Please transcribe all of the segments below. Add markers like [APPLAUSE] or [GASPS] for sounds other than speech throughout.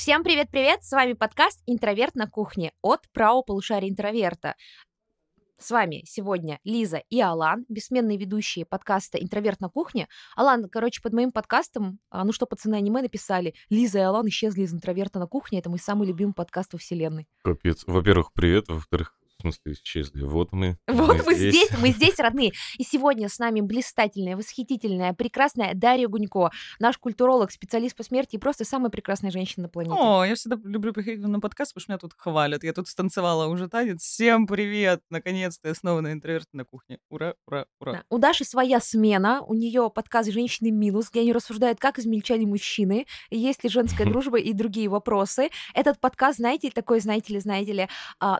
Всем привет-привет! С вами подкаст «Интроверт на кухне» от ПРАО полушария интроверта. С вами сегодня Лиза и Алан, бессменные ведущие подкаста «Интроверт на кухне». Алан, короче, под моим подкастом, а, ну что, пацаны аниме написали, Лиза и Алан исчезли из «Интроверта на кухне». Это мой самый любимый подкаст во вселенной. Капец. Во-первых, привет. Во-вторых, в смысле, исчезли. Вот мы. Вот мы здесь, мы здесь, [LAUGHS] родные. И сегодня с нами блистательная, восхитительная, прекрасная Дарья Гунько, наш культуролог, специалист по смерти и просто самая прекрасная женщина на планете. О, я всегда люблю приходить на подкаст, потому что меня тут хвалят. Я тут станцевала уже танец. Всем привет! Наконец-то я снова на интроверте на кухне. Ура, ура, ура. Да. У Даши своя смена, у нее подкаст «Женщины минус», где они рассуждают, как измельчали мужчины, есть ли женская [LAUGHS] дружба и другие вопросы. Этот подкаст, знаете, такой, знаете ли, знаете ли, а,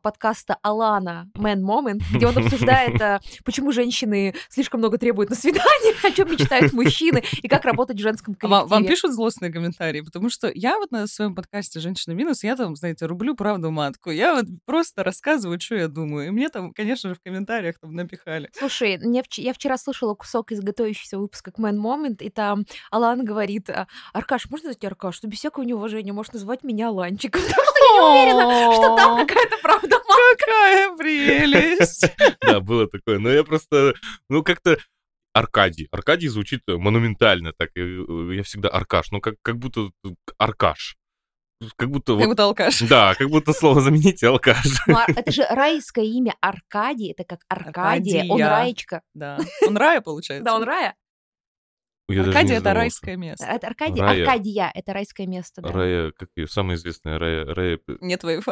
подкаста Алана Man Moment, [LAUGHS] где он обсуждает, а, почему женщины слишком много требуют на свиданиях, [LAUGHS] о чем мечтают мужчины и как работать в женском коллективе. Вам, пишут злостные комментарии, потому что я вот на своем подкасте «Женщина минус», я там, знаете, рублю правду матку. Я вот просто рассказываю, что я думаю. И мне там, конечно же, в комментариях там напихали. Слушай, мне вч- я вчера слышала кусок из готовящегося выпуска к Man Moment, и там Алан говорит, а, Аркаш, можно назвать Аркаш? Что без всякого неуважения можешь назвать меня Аланчиком, [LAUGHS] потому что я не уверена, что там какая-то правда. Какая прелесть! [LAUGHS] Да, было такое. Но я просто, ну, как-то Аркадий. Аркадий звучит монументально так. Я, я всегда Аркаш. Ну, как, как будто Аркаш. Как будто Как вот... будто алкаш. Да, как будто слово замените алкаш. Ну, а это же райское имя Аркадий, это как Аркадия, он Аркадия. Раечка. Да. Он рая, получается. Да, он Рая. Я не Аркадия — это райское место. Это Аркадий, Рая. Аркадия, это райское место, да. Рая, как ее, самая известная Рая, Рая... Нет. Нет, [LAUGHS] у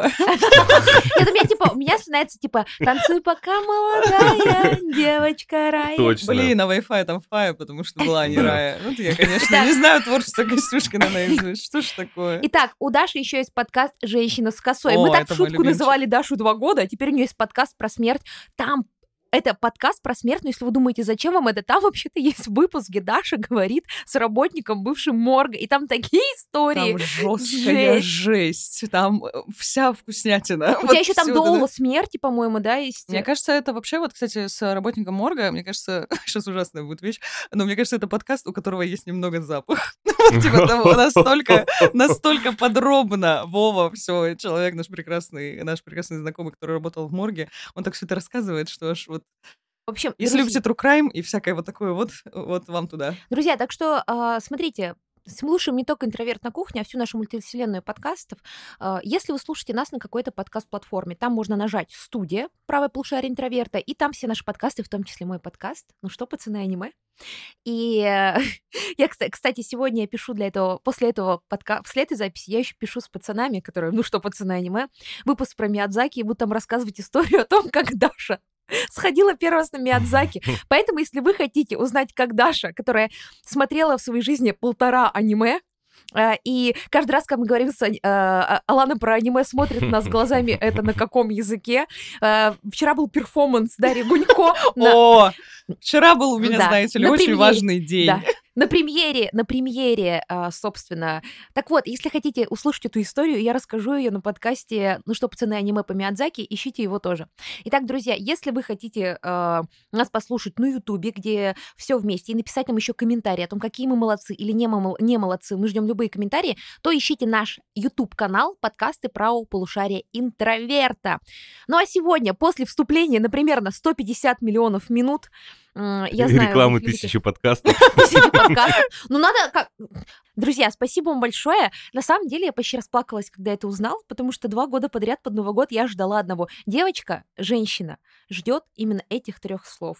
меня типа, у меня становится типа «Танцуй пока молодая девочка Рая». Точно. Блин, а Wi-Fi там Фая, потому что была не Да. рая. Вот я, конечно, не знаю творчество Костюшкина наизусть. Что ж такое? Итак, у Даши еще есть подкаст «Женщина с косой». Мы так это шутку называли Дашу два года, а теперь у нее есть подкаст про смерть. Там это подкаст про смерть, но если вы думаете, зачем вам это, там вообще-то есть выпуск, где Даша говорит с работником бывшим морга, и там такие истории. Там жесткая Жесть. жесть. Там э, вся вкуснятина. У тебя еще там доула смерти, по-моему, да, есть? Мне кажется, это вообще, вот, кстати, с работником морга, мне кажется, [LAUGHS] сейчас ужасная будет вещь, но мне кажется, это подкаст, у которого есть немного запах. [LAUGHS] Типа того, настолько, [LAUGHS] настолько подробно Вова, все, человек наш прекрасный, наш прекрасный знакомый, который работал в морге, он так все это рассказывает, что аж вот, В общем, если друзья- любите true crime и всякое вот такое, вот, вот вам туда. Друзья, так что а, смотрите, слушаем не только «Интроверт на кухне», а всю нашу мультивселенную подкастов. А, Если вы слушаете нас на какой-то подкаст-платформе, там можно нажать «Студия», правое полушарие интроверта, и там все наши подкасты, в том числе мой подкаст. Ну что, пацаны, аниме? И э, [LAUGHS] я, кста- кстати, сегодня я пишу для этого, после этого подка... после этой записи я еще пишу с пацанами, которые, ну что, пацаны, аниме, выпуск про Миядзаки, и буду там рассказывать историю о том, [LAUGHS] как Даша [LAUGHS] сходила раз на Миядзаки. [LAUGHS] Поэтому, если вы хотите узнать, как Даша, которая смотрела в своей жизни полтора аниме, э, и каждый раз, когда мы говорим с э, а- Алана про аниме, смотрит на нас [LAUGHS] глазами, это на каком языке. Э, Вчера был перформанс Дарьи Гунько О, вчера был у меня, знаете ли, очень важный день. На премьере, на премьере, а, собственно. Так вот, если хотите услышать эту историю, я расскажу ее на подкасте «Ну что, пацаны, аниме по Миядзаки», ищите его тоже. Итак, друзья, если вы хотите а, нас послушать на Ютубе, где все вместе, и написать нам еще комментарий о том, какие мы молодцы или не, мол- не молодцы, мы ждем любые комментарии, то ищите наш YouTube-канал подкасты про полушарие интроверта. Ну а сегодня, после вступления, например, на 150 миллионов минут, я И знаю... рекламы подкастов. [LAUGHS] Тысячи подкастов. Ну, надо как... Друзья, спасибо вам большое. На самом деле, я почти расплакалась, когда это узнал, потому что два года подряд под Новый год я ждала одного. Девочка, женщина, ждет именно этих трех слов.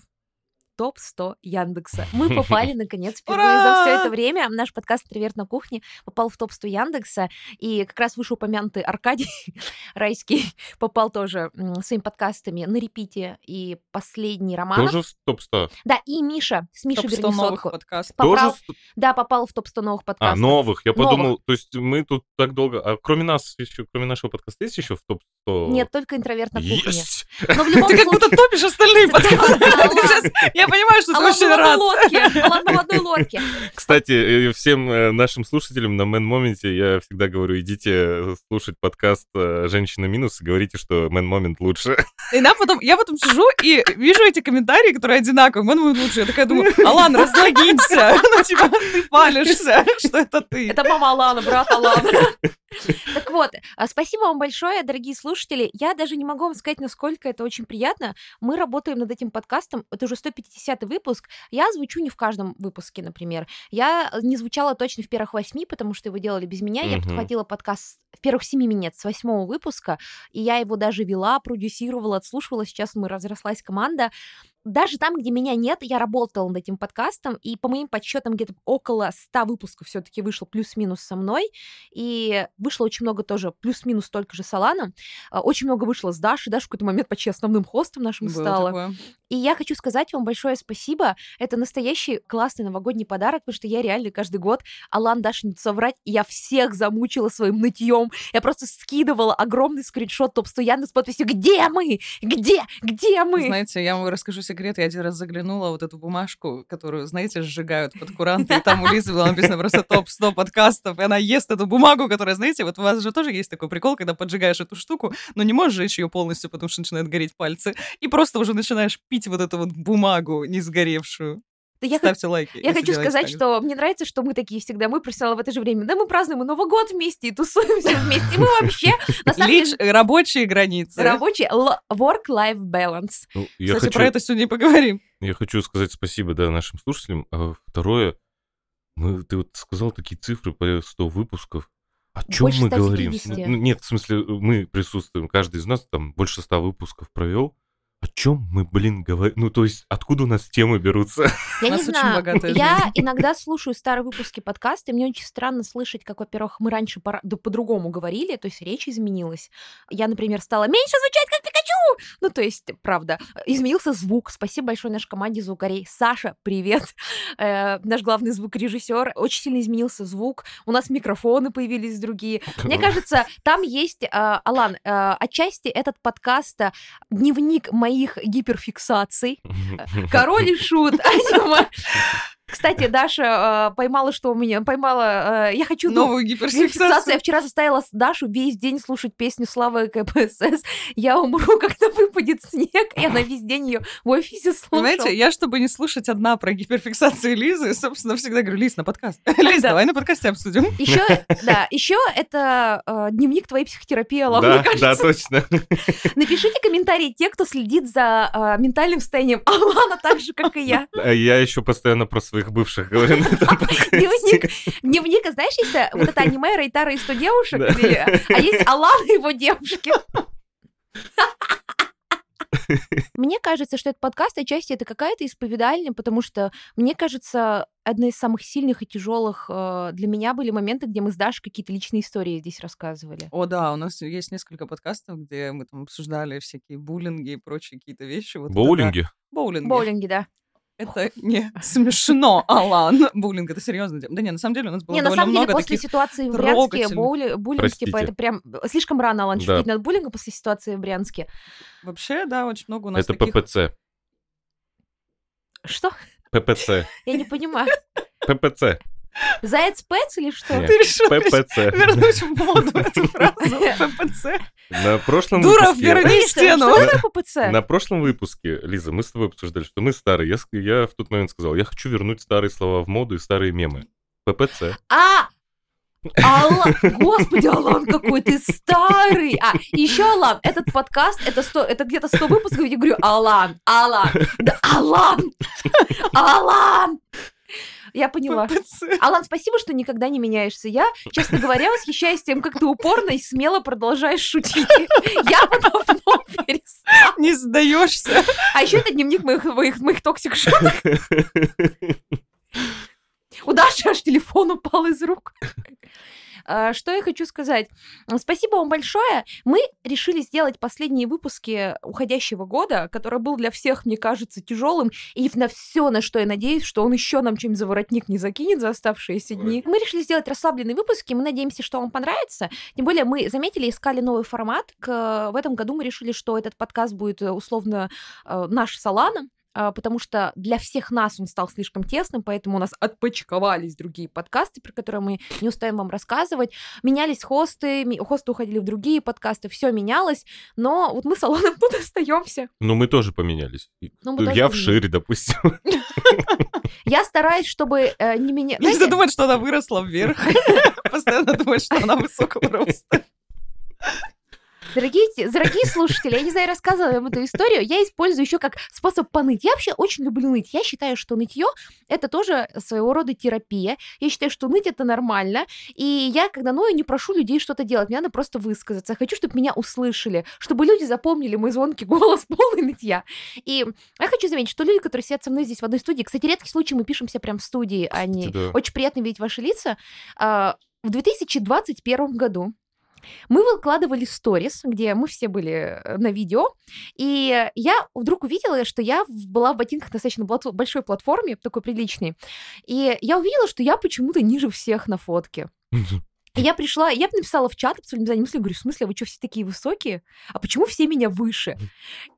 Топ-100 Яндекса. Мы [LAUGHS] попали, наконец, впервые за все это время. Наш подкаст «Троверт на кухне» попал в топ-100 Яндекса. И как раз вышеупомянутый Аркадий [LAUGHS] Райский попал тоже своими подкастами на репите и последний роман. Тоже в топ-100? Да, и Миша с Мишей Топ 100 новых подкастов. Тоже Попал, в- да, попал в топ-100 новых А, подкастов. новых. Я Новых. подумал, то есть мы тут так долго... А кроме нас еще, кроме нашего подкаста, есть еще в топ-100? Нет, только интроверт на кухне. Есть! Но в любом [LAUGHS] Ты как будто топишь остальные подкасты. Я понимаю, что ты Алан очень рад. лодке. Алан на одной лодке. Кстати, Кстати, э, всем э, нашим слушателям на Man Moment е я всегда говорю, идите слушать подкаст э, «Женщина минус» и говорите, что Man Moment лучше. И нам потом, я потом сижу и вижу эти комментарии, которые одинаковые. Man Moment лучше. Я такая думаю, Алан, разлогинься. [LAUGHS] Ну, типа, ты палишься, что это ты. Это мама Алана, брат Алана. Так вот, а, спасибо вам большое, дорогие слушатели. Я даже не могу вам сказать, насколько это очень приятно. Мы работаем над этим подкастом. Это уже 150 выпуск. Я звучу не в каждом выпуске, например. Я не звучала точно в первых восьми, потому что его делали без меня. Я Мгм. подхватила подкаст в первых семи минут с восьмого выпуска, и я его даже вела, продюсировала, отслушивала. Сейчас мы разрослась команда. Даже там, где меня нет, я работала над этим подкастом, и по моим подсчетам где-то около 100 выпусков все-таки вышло плюс-минус со мной, и вышло очень много тоже плюс-минус столько же с Аланом. А, Очень много вышло с Дашей. Даша в какой-то момент почти основным хостом нашим Было стала. такое. И я хочу сказать вам большое спасибо. Это настоящий классный новогодний подарок, потому что я реально каждый год, Алан, Даша, не соврать, я всех замучила своим нытьем. Я просто скидывала огромный скриншот топ-100 Яндекс с подписью «Где мы? Где? Где мы?» Знаете, я вам расскажу секрет. Я один раз заглянула вот эту бумажку, которую, знаете, сжигают под куранты, и там у Лизы было написано просто топ-100 подкастов, и она ест эту бумагу, которая, знаете, вот у вас же тоже есть такой прикол, когда поджигаешь эту штуку, но не можешь сжечь ее полностью, потому что начинают гореть пальцы, и просто уже начинаешь пить вот эту вот бумагу не сгоревшую. Да я Ставьте лайки. Я если хочу сказать, что мне нравится, что мы такие всегда, мы профессионалы в это же время. Да, мы празднуем Новый год вместе, и тусуемся вместе. И мы вообще, [LAUGHS] деле, рабочие границы. рабочий л- work-life balance. Ну, Кстати, хочу, про это сегодня поговорим. я хочу сказать спасибо да, нашим слушателям. А второе, мы, ты вот сказал такие цифры по 100 выпусков. О чем Больше мы 150. говорим? Ну, нет, в смысле, мы присутствуем, каждый из нас там больше 100 выпусков провел. О чем мы, блин, говорим? Ну, то есть, откуда у нас темы берутся? Я не знаю, я иногда слушаю старые выпуски подкаста, и мне очень странно слышать, как, во-первых, мы раньше да по-другому говорили, то есть речь изменилась. Я, например, стала меньше звучать, как Пикачу! Ну, то есть, правда, изменился звук. Спасибо большое нашей команде звукарей. Саша, привет! Э, наш главный звукорежиссер. Очень сильно изменился звук. У нас микрофоны появились другие. Мне кажется, там есть, э, Алан, э, отчасти этот подкаст э, дневник моих гиперфиксаций. [LAUGHS] Король и шут. Аниме. Кстати, Даша э, поймала, что у меня поймала. э, я хочу Новую гиперфиксацию. гиперфиксацию. Я вчера заставила Дашу весь день слушать песню Славы КПСС. Я умру, [LAUGHS] когда выпадет снег. И она весь день ее в офисе слушала. Понимаете, я, чтобы не слушать одна про гиперфиксацию Лизы, собственно, всегда говорю, Лиз, на подкаст. [LAUGHS] Лиз, Да. давай на подкасте обсудим. Еще, [LAUGHS] да, еще это э, дневник твоей психотерапии, Алла, мне Да, кажется. да, точно. Напишите комментарии те, кто следит за э, ментальным состоянием Алана так же, как и я. А Я еще постоянно про своих бывших говорю на этом. [LAUGHS] Дневник, дневник, а знаешь, есть э, вот это аниме Рейтара и 100 девушек, а есть Алан и его девушки. [LAUGHS] Мне кажется, что этот подкаст отчасти это какая-то исповедальня, потому что, мне кажется, одна из самых сильных и тяжелых э, для меня были моменты, где мы с Дашей какие-то личные истории здесь рассказывали. О, да, у нас есть несколько подкастов, где мы там обсуждали всякие буллинги и прочие какие-то вещи. Вот это да. Боулинги? Боулинги. Боулинги, да. Это [LAUGHS] не смешно, Алан. Буллинг — это серьезно. Да не, на самом деле у нас было Не, на довольно самом деле, много после ситуации в Брянске боули- буллинг, типа, Простите. это прям слишком рано, Алан, Да. шутить над буллингом после ситуации в Брянске. Вообще, да, очень много у нас Это таких... ППЦ. Что? ППЦ. Я не понимаю. ППЦ. Заяц Пэц или что? Нет. Ты решил ППЦ. вернуть [LAUGHS] в моду эту фразу ППЦ. На прошлом Дура, выпуске... верни Что стену. такое ППЦ? На прошлом выпуске, Лиза, мы с тобой обсуждали, что мы старые. Я, я в тот момент сказал, я хочу вернуть старые слова в моду и старые мемы. ППЦ. А! Алан, господи, Алан, какой ты старый! А, еще Алан, этот подкаст, это, 100, это где-то 100 выпусков, я говорю, Алан, Алан, да, Алан, Алан! Я поняла. ППЦ. Алан, спасибо, что никогда не меняешься. Я, честно говоря, восхищаюсь тем, как ты упорно и смело продолжаешь шутить. Я бы давно перестала. Не сдаешься. А еще это дневник моих, моих, моих toxic шуток. [LAUGHS] У Даши аж телефон упал из рук. А, Что я хочу сказать? Спасибо вам большое. Мы решили сделать последние выпуски уходящего года, который был для всех, мне кажется, тяжелым. И на все, на что я надеюсь, что он еще нам чем-нибудь за воротник не закинет за оставшиеся дни. Мы решили сделать расслабленные выпуски. Мы надеемся, что вам понравится. Тем более мы заметили, искали новый формат. К- В этом году мы решили, что этот подкаст будет э, условно э, наш с Аланом. а, потому что для всех нас он стал слишком тесным, поэтому у нас отпочковались другие подкасты, про которые мы не успеем вам рассказывать. Менялись хосты, хосты уходили в другие подкасты, все менялось, но вот мы с Аланом [LAUGHS] тут остаемся. Ну, мы тоже поменялись. Ну, мы тоже Я в шире, допустим. [LAUGHS] Я стараюсь, чтобы э, не меня... Лиза Знаете, думает, что она выросла вверх. [LAUGHS] Постоянно думает, что она высокого роста. Дорогие, дорогие слушатели, я не знаю, рассказывала вам эту историю, я использую еще как способ поныть. Я вообще очень люблю ныть. Я считаю, что нытье это тоже своего рода терапия. Я считаю, что ныть это нормально. И я, когда ною, не прошу людей что-то делать. Мне надо просто высказаться. Я хочу, чтобы меня услышали, чтобы люди запомнили мой звонкий голос [LAUGHS] полный нытья. И я хочу заметить, что люди, которые сидят со мной здесь в одной студии, кстати, редкий случай, мы пишемся прям в студии, а не... Да. Очень приятно видеть ваши лица. А, В 2021 году мы выкладывали сторис, где мы все были э, на видео, и я вдруг увидела, что я была в ботинках достаточно большой платформе, такой приличной, и я увидела, что я почему-то ниже всех на фотке. [LAUGHS] И я пришла, я написала в чат абсолютно за мысли, говорю, в смысле, вы что, все такие высокие? А почему все меня выше?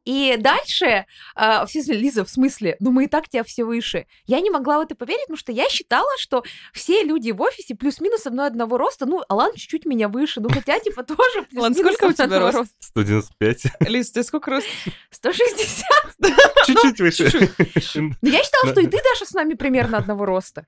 И дальше а, все сказали, Лиза, в смысле? Ну, мы и так тебя все выше. Я не могла в это поверить, потому что я считала, что все люди в офисе плюс-минус со мной одного роста. Ну, Алан чуть-чуть меня выше, ну, хотя, типа, [LAUGHS] тоже Алан, плюс-минус сколько у тебя рост? роста. 195. Лиз, ты сколько рост? 160. [LAUGHS] Чуть-чуть выше. Ну, я считала, что и ты, Даша, с нами примерно одного роста.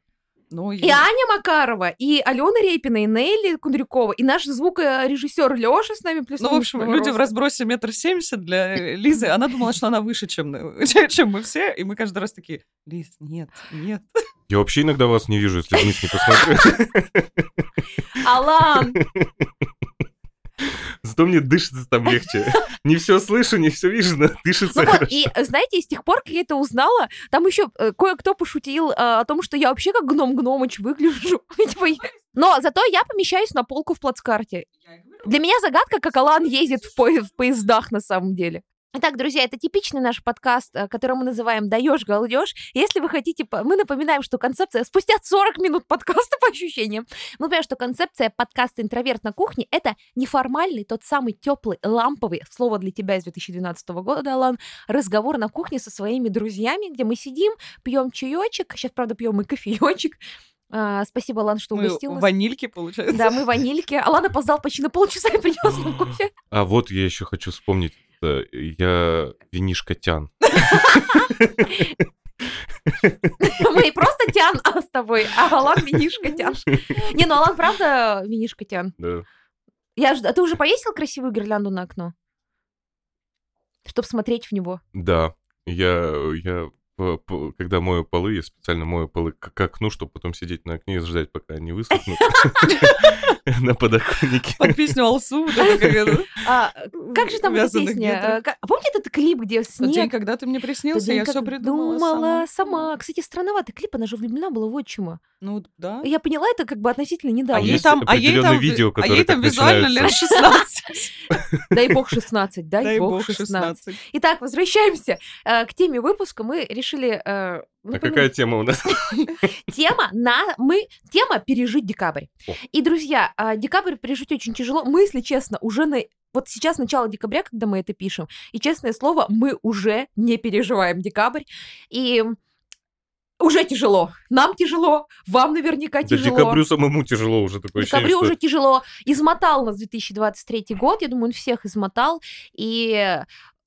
Ну, И Аня Макарова, и Алена Репина, и Нелли Кундрюкова, и наш звукорежиссер Леша с нами плюс Ну, в общем, люди в разбросе метр семьдесят для Лизы. Она думала, что она выше, чем, [LAUGHS] чем мы все. И мы каждый раз такие, Лиз, нет, нет. [LAUGHS] Я вообще иногда вас не вижу, если вниз не посмотрю. Алан, [LAUGHS] Зато мне дышится там легче. Не все слышу, не все вижу, но дышится Ну вот, и знаете, с тех пор, как я это узнала, там еще э, кое-кто пошутил э, о том, что я вообще как гном-гномыч выгляжу. [LAUGHS] Но зато я помещаюсь на полку в плацкарте. Для меня загадка, как Алан ездит в, по- в поездах на самом деле. Итак, друзья, это типичный наш подкаст, э, который мы называем «Даешь, галдешь». Если вы хотите... Мы напоминаем, что концепция... Спустя 40 минут подкаста, [LAUGHS] по ощущениям, мы понимаем, что концепция подкаста «Интроверт на кухне» — это неформальный, тот самый теплый, ламповый, слово для тебя из 2012 года, Алан, разговор на кухне со своими друзьями, где мы сидим, пьем чаечек. Сейчас, правда, пьем и кофеечек. А, спасибо, Алан, что Мы угостил нас. ванильки, получается. Да, мы ванильки. Алан опоздал почти на полчаса и принес нам кофе. А вот я еще хочу вспомнить. Это Я винишка Тян. [LAUGHS] Мы просто Тян а, с тобой, а Алан винишка Тян. Не, ну Алан правда винишка Тян. Да. Я ж... А ты уже повесил красивую гирлянду на окно? Чтобы смотреть в него. Да. Я, я когда мою полы, я специально мою полы к, окну, чтобы потом сидеть на окне и ждать, пока они высохнут [LAUGHS] на подоконнике. Под песню Алсу, как А, как же там эта песня? А, а Помните этот клип, где Тот день, снег? когда ты мне приснился, я все придумала думала сама. сама. Кстати, странноватый клип, она же влюблена была в отчима. Ну, да. Я поняла это как бы относительно А недавно. ей там, а ей там, ви- видео, а ей там визуально лет начинаются. 16. [LAUGHS] Дай бог 16, дай, бог бог 16. 16. Итак, возвращаемся э, к теме выпуска. Мы решили... э, ну, А какая тема у нас? [LAUGHS] Тема на мы тема пережить декабрь. И друзья, а, декабрь пережить очень тяжело. Мы, если честно, уже на вот сейчас начало декабря, когда мы это пишем, и честное слово, мы уже не переживаем декабрь, и уже тяжело. Нам тяжело, вам наверняка Да тяжело. декабрю самому тяжело уже такое ощущение, Декабрю что- уже тяжело. Измотал нас 2023 год. Я думаю, он всех измотал. И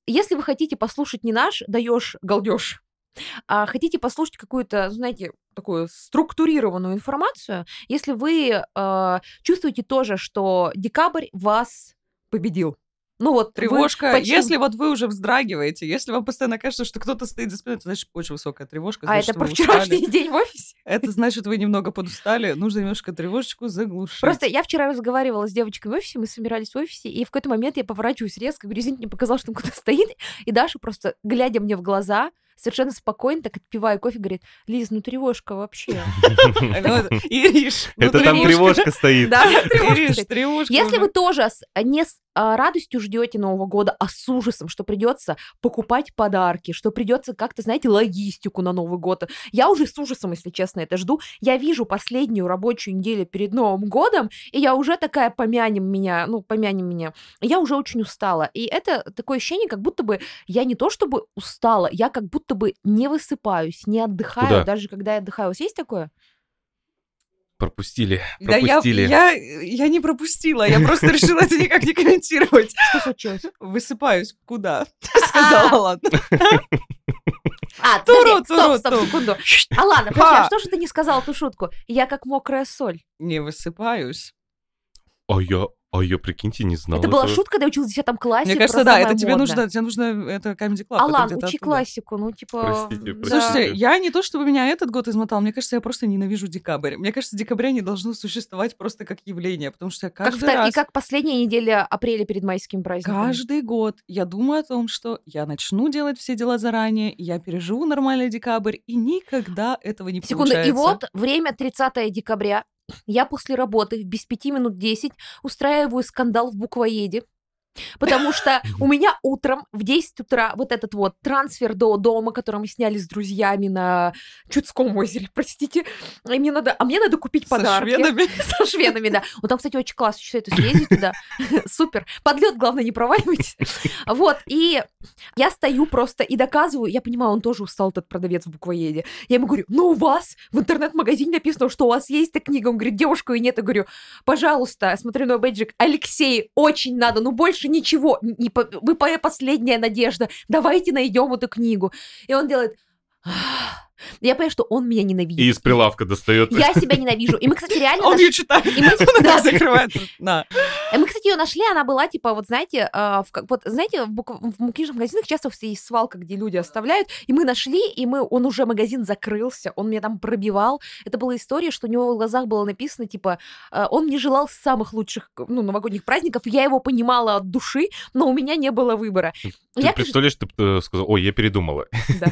если вы хотите послушать не наш, даешь галдеж, а хотите послушать какую-то, знаете, такую структурированную информацию, если вы э, чувствуете тоже, что декабрь вас победил. Ну вот, Тревожка, почти- если вот вы уже вздрагиваете, если вам постоянно кажется, что кто-то стоит за спиной, это значит очень высокая тревожка. А значит, это про вчерашний устали. день в офисе? Это значит, вы немного подустали, нужно немножко тревожечку заглушить. Просто я вчера разговаривала с девочкой в офисе, мы собирались в офисе, и в какой-то момент я поворачиваюсь резко, говорю, извините, мне показалось, что он кто-то стоит, и Даша просто, глядя мне в глаза, совершенно спокойно, так отпивая кофе, говорит, Лиз, ну тревожка вообще. [LAUGHS] Ириш, Это там тревожка стоит. Да, тревожка Ириш, стоит. тревожка. Если вы тоже с- не, а, радостью ждете Нового года, а с ужасом, что придется покупать подарки, что придется как-то, знаете, логистику на Новый год. Я уже с ужасом, если честно, это жду. Я вижу последнюю рабочую неделю перед Новым годом, и я уже такая помянем меня, ну, помянем меня. Я уже очень устала. И это такое ощущение, как будто бы я не то чтобы устала, я как будто бы не высыпаюсь, не отдыхаю, Куда? даже когда я отдыхаю. У вас есть такое? Пропустили, Да я, пропустили. я, я не пропустила, я просто [LAUGHS] решила это никак не комментировать. Что случилось? Высыпаюсь куда? [LAUGHS] Сказала, ладно. [LAUGHS] А, Туру, стоп, туру, стоп, туру. секунду. А ладно, а что же ты не сказала ту шутку? Я как мокрая соль. Не высыпаюсь. А я, а я, прикиньте, не знал это была этого. шутка, когда я училась в 10 классе. Мне кажется, да, это тебе модное. нужно, тебе нужно, это Comedy Club. Алан, учи оттуда. классику, ну типа... Простите, да. простите. Слушайте, я не то, чтобы меня этот год измотал, мне кажется, я просто ненавижу декабрь. Мне кажется, декабря не должно существовать просто как явление, потому что я Как каждый втор- раз, И как последняя неделя апреля перед майскими праздниками. каждый год я думаю о том, что я начну делать все дела заранее, я переживу нормальный декабрь, и никогда этого не Секунду, получается. и вот время 30 декабря. Я после работы без пяти минут 10 устраиваю скандал в буквоеде. Потому что [LAUGHS] у меня утром в 10 утра вот этот вот трансфер до дома, который мы сняли с друзьями на Чудском озере, [LAUGHS] простите. И мне надо, а мне надо купить Со подарки. шведами. [LAUGHS] Со шведами, да. Вот там, кстати, очень классно, что это съездить туда. Супер. Подлет, главное, не проваливайтесь. Вот, и я стою просто и доказываю, я понимаю, он тоже устал, этот продавец в буквоеде. Я ему говорю, ну у вас в интернет-магазине написано, что у вас есть эта книга. Он говорит, девушка, и нет. Я говорю, пожалуйста, смотрю на бейджик, Алексей, очень надо, ну больше ничего. Не Вы моя последняя надежда. Давайте найдем эту книгу. И он делает... Я понимаю, что он меня ненавидит. И из прилавка достает. Я себя ненавижу. И мы, кстати, реально... Он наш- ее читает. И мы, [LAUGHS] Он да, закрывает. На. Э, Мы, кстати, ее нашли, она была, типа, вот знаете, а, в, вот, знаете, в, бук- в книжных магазинах часто есть свалка, где люди оставляют, и мы нашли, и мы, он уже, магазин закрылся, он меня там пробивал. Это была история, что у него в глазах было написано, типа, а, он не желал самых лучших, ну, новогодних праздников, я его понимала от души, но у меня не было выбора. Ты Я, представляешь, ты э, сказал, ой, я передумала. да.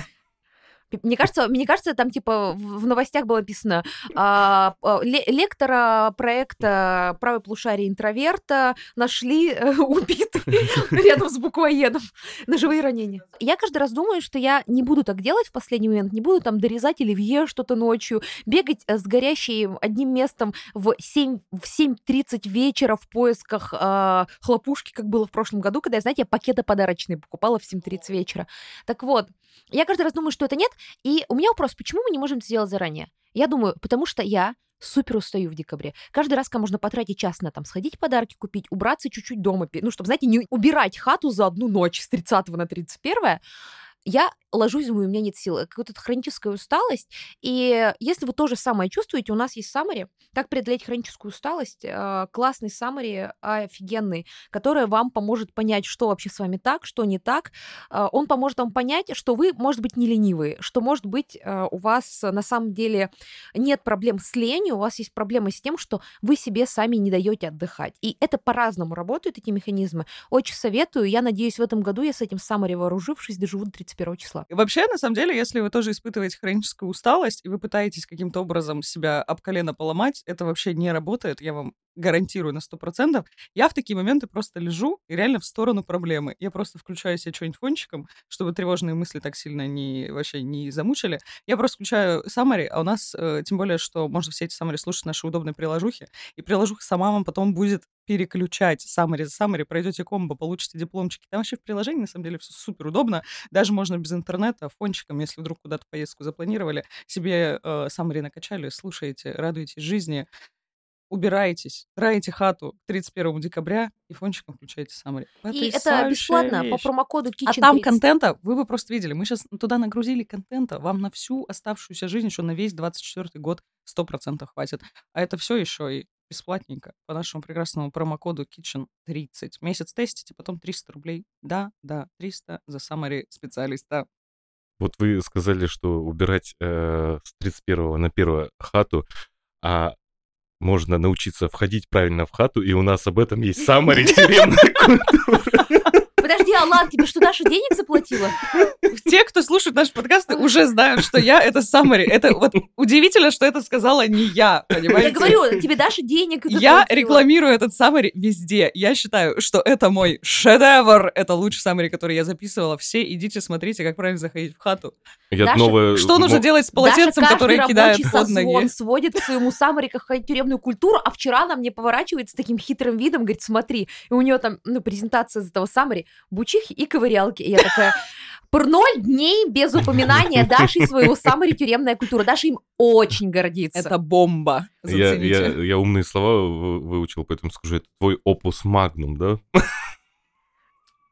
Мне кажется, мне кажется, там типа в новостях было написано а, а, ле- лектора проекта «Правое полушарие интроверта» нашли э, [LAUGHS] убитым [LAUGHS] рядом с буквоедом. Ножевые ранения. Я каждый раз думаю, что я не буду так делать в последний момент, не буду там дорезать оливье что-то ночью, бегать э, с горящим одним местом в 7, в 7.30 вечера в поисках а, хлопушки, как было в прошлом году, когда, знаете, я пакеты подарочные покупала в 7.30 вечера. Так вот, я каждый раз думаю, что это нет, и у меня вопрос, почему мы не можем это сделать заранее? Я думаю, потому что я супер устаю в декабре. Каждый раз, когда можно потратить час на там сходить подарки купить, убраться чуть-чуть дома, ну, чтобы, знаете, не убирать хату за одну ночь с 30 на 31, я ложусь, думаю, у меня нет сил. Какая-то хроническая усталость. И если вы то же самое чувствуете, у нас есть саммари. Как преодолеть хроническую усталость? Э, Классный саммари, офигенный, который вам поможет понять, что вообще с вами так, что не так. Э, Он поможет вам понять, что вы, может быть, не ленивые, что, может быть, э, у вас на самом деле нет проблем с ленью, у вас есть проблемы с тем, что вы себе сами не даете отдыхать. И это по-разному работают, эти механизмы. Очень советую. Я надеюсь, в этом году я с этим саммари вооружившись, доживу до 31 числа. И Вообще, на самом деле, если вы тоже испытываете хроническую усталость, и вы пытаетесь каким-то образом себя об колено поломать, это вообще не работает, я вам гарантирую на 100%. Я в такие моменты просто лежу и реально в сторону проблемы. Я просто включаю себе что-нибудь фончиком, чтобы тревожные мысли так сильно не, вообще не замучили. Я просто включаю summary, а у нас, э, тем более, что можно все эти summary слушать в нашей удобной приложухе, и приложуха сама вам потом будет переключать summary за summary, пройдете комбо, получите дипломчики. Там вообще в приложении, на самом деле, все супер удобно. Даже можно без интернета, фончиком, если вдруг куда-то поездку запланировали, себе э, summary накачали, слушаете, радуетесь жизни, убираетесь, траете хату к 31 декабря и фончиком включаете summary. И это бесплатно по вещь. промокоду Kitchen А там 30. контента, вы бы просто видели. Мы сейчас туда нагрузили контента. Вам на всю оставшуюся жизнь, еще на весь 24 год 100% хватит. А это все еще и бесплатненько по нашему прекрасному промокоду Kitchen 30. Месяц тестите, потом 300 рублей. Да, да, 300 за summary специалиста. Вот вы сказали, что убирать э, с 31 на 1 хату, а можно научиться входить правильно в хату, и у нас об этом есть самая тюремная [LAUGHS] культура. Подожди, Алан, тебе что, Даша денег заплатила? Те, кто слушает наши подкасты, уже знают, что я — это Самари. Это вот удивительно, что это сказала не я, понимаете? Я говорю, тебе Даша денег Я рекламирую этот Саммари везде. Я считаю, что это мой шедевр. Это лучший Саммари, который я записывала. Все идите смотрите, как правильно заходить в хату. Я Даша, новое... Что нужно делать с полотенцем, которое кидает под ноги? сводит к своему Самаре как тюремную культуру, а вчера она мне поворачивается с таким хитрым видом, говорит, смотри, и у нее там, ну, презентация из этого Самари, бучихи и ковырялки. И я такая, пр ноль дней без упоминания [LAUGHS] Даши своего Самари тюремная культура. Даша им очень гордится. Это бомба. Я, я, я умные слова вы- выучил, поэтому скажу, это твой опус магнум, да?